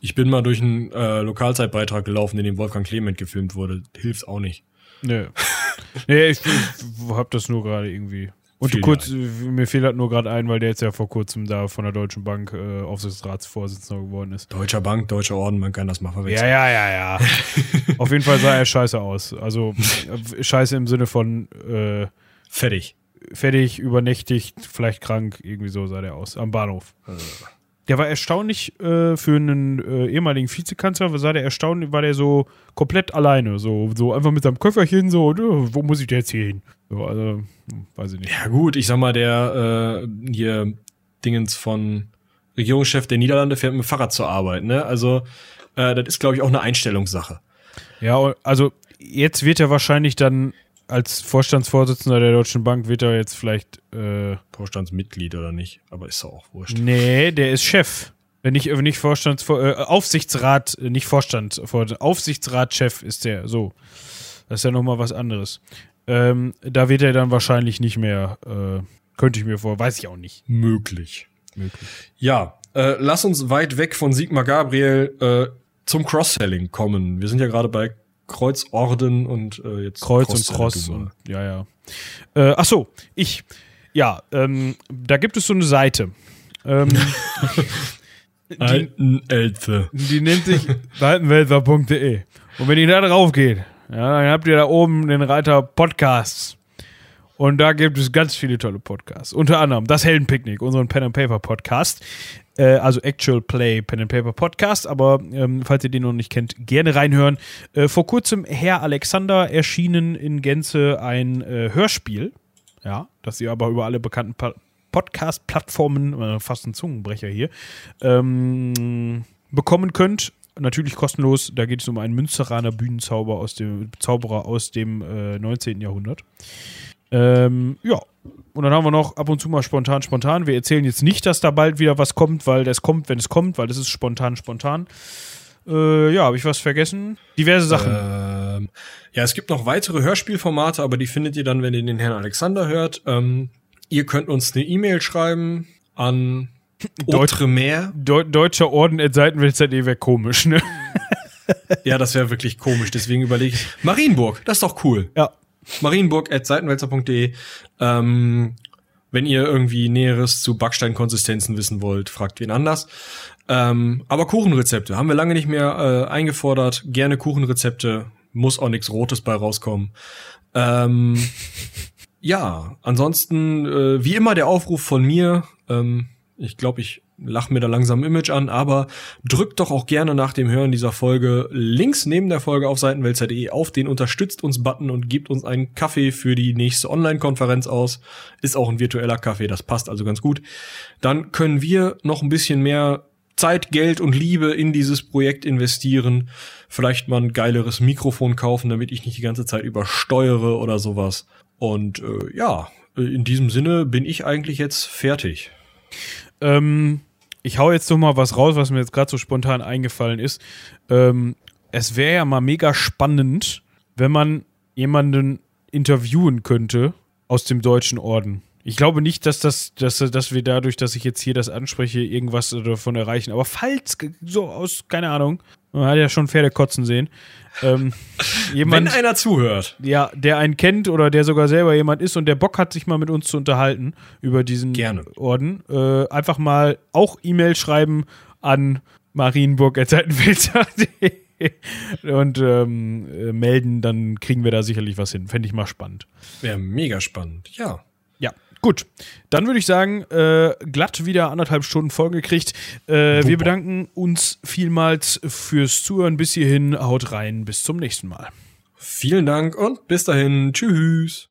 Ich bin mal durch einen äh, Lokalzeitbeitrag gelaufen, in dem Wolfgang Clement gefilmt wurde. Hilft's auch nicht. Nee. [LAUGHS] nee, ich, ich hab das nur gerade irgendwie. Und kurz, mir fehlt halt nur gerade ein, weil der jetzt ja vor kurzem da von der Deutschen Bank äh, Aufsichtsratsvorsitzender geworden ist. Deutscher Bank, Deutscher Orden, man kann das mal verwechseln. Ja, ja, ja, ja. [LAUGHS] Auf jeden Fall sah er scheiße aus. Also scheiße im Sinne von äh, fertig. Fertig, übernächtigt, vielleicht krank, irgendwie so sah der aus. Am Bahnhof. Äh. Der war erstaunlich äh, für einen äh, ehemaligen Vizekanzler, sah der erstaunlich, war der so komplett alleine, so, so einfach mit seinem Köfferchen, so, wo muss ich denn jetzt hier hin? So, also, hm, weiß ich nicht. Ja, gut, ich sag mal, der äh, hier Dingens von Regierungschef der Niederlande fährt mit dem Fahrrad zur Arbeit, ne? Also, äh, das ist, glaube ich, auch eine Einstellungssache. Ja, also jetzt wird er wahrscheinlich dann als Vorstandsvorsitzender der Deutschen Bank wird er jetzt vielleicht äh, Vorstandsmitglied oder nicht, aber ist doch auch wurscht. Nee, der ist Chef. Wenn nicht, nicht Vorstands äh, Aufsichtsrat, äh, nicht Vorstand, Aufsichtsratchef ist der, so. Das ist ja nochmal was anderes. Ähm, da wird er dann wahrscheinlich nicht mehr, äh, könnte ich mir vor, weiß ich auch nicht. Möglich. Möglich. Ja, äh, lass uns weit weg von Sigmar Gabriel äh, zum Cross-Selling kommen. Wir sind ja gerade bei Kreuzorden und äh, jetzt Kreuz Cross und Cross. Und, ja, ja. Äh, ach so, ich. Ja, ähm, da gibt es so eine Seite. Ähm, [LAUGHS] die, die nennt sich seitenwälzer.de. Und wenn ihr da drauf geht, ja, dann habt ihr da oben den Reiter Podcasts. Und da gibt es ganz viele tolle Podcasts. Unter anderem das Heldenpicknick, unseren Pen and Paper Podcast. Äh, also Actual Play Pen and Paper Podcast. Aber ähm, falls ihr den noch nicht kennt, gerne reinhören. Äh, vor kurzem Herr Alexander erschienen in Gänze ein äh, Hörspiel. Ja, das ihr aber über alle bekannten Podcast-Plattformen, äh, fast ein Zungenbrecher hier, ähm, bekommen könnt natürlich kostenlos. Da geht es um einen Münsteraner Bühnenzauber aus dem Zauberer aus dem äh, 19. Jahrhundert. Ähm, ja. Und dann haben wir noch ab und zu mal spontan, spontan. Wir erzählen jetzt nicht, dass da bald wieder was kommt, weil das kommt, wenn es kommt, weil das ist spontan, spontan. Äh, ja, habe ich was vergessen? Diverse Sachen. Ähm, ja, es gibt noch weitere Hörspielformate, aber die findet ihr dann, wenn ihr den Herrn Alexander hört. Ähm, ihr könnt uns eine E-Mail schreiben an [LAUGHS] Outremer. Deu Deutscher Orden at Seitenwälzer.de wäre komisch, ne? [LAUGHS] ja, das wäre wirklich komisch, deswegen überlege ich. Marienburg, das ist doch cool. Ja. Marienburg.seitenwälzer.de. Ähm, wenn ihr irgendwie Näheres zu Backsteinkonsistenzen wissen wollt, fragt wen anders. Ähm, aber Kuchenrezepte haben wir lange nicht mehr äh, eingefordert. Gerne Kuchenrezepte. Muss auch nichts Rotes bei rauskommen. Ähm, [LAUGHS] ja, ansonsten, äh, wie immer der Aufruf von mir. Ähm, ich glaube, ich lach mir da langsam Image an, aber drückt doch auch gerne nach dem Hören dieser Folge links neben der Folge auf seitenwälzer.de auf den Unterstützt uns Button und gibt uns einen Kaffee für die nächste Online-Konferenz aus. Ist auch ein virtueller Kaffee, das passt also ganz gut. Dann können wir noch ein bisschen mehr Zeit, Geld und Liebe in dieses Projekt investieren. Vielleicht mal ein geileres Mikrofon kaufen, damit ich nicht die ganze Zeit übersteuere oder sowas. Und äh, ja, in diesem Sinne bin ich eigentlich jetzt fertig. Ähm, ich hau jetzt noch mal was raus, was mir jetzt gerade so spontan eingefallen ist. Ähm, es wäre ja mal mega spannend, wenn man jemanden interviewen könnte aus dem Deutschen Orden. Ich glaube nicht, dass das, dass, dass wir dadurch, dass ich jetzt hier das anspreche, irgendwas davon erreichen. Aber falls, so aus, keine Ahnung, man hat ja schon Pferde kotzen sehen. Ähm, [LAUGHS] jemand, Wenn einer zuhört. Ja, der einen kennt oder der sogar selber jemand ist und der Bock hat, sich mal mit uns zu unterhalten über diesen Gerne. Orden, äh, einfach mal auch E-Mail schreiben an marienburg.seitenfilter.de [LAUGHS] und ähm, äh, melden, dann kriegen wir da sicherlich was hin. Fände ich mal spannend. Wäre mega spannend, ja. Ja, Gut, dann würde ich sagen, äh, glatt wieder anderthalb Stunden vollgekriegt. Äh, wir bedanken uns vielmals fürs Zuhören bis hierhin. Haut rein, bis zum nächsten Mal. Vielen Dank und bis dahin. Tschüss.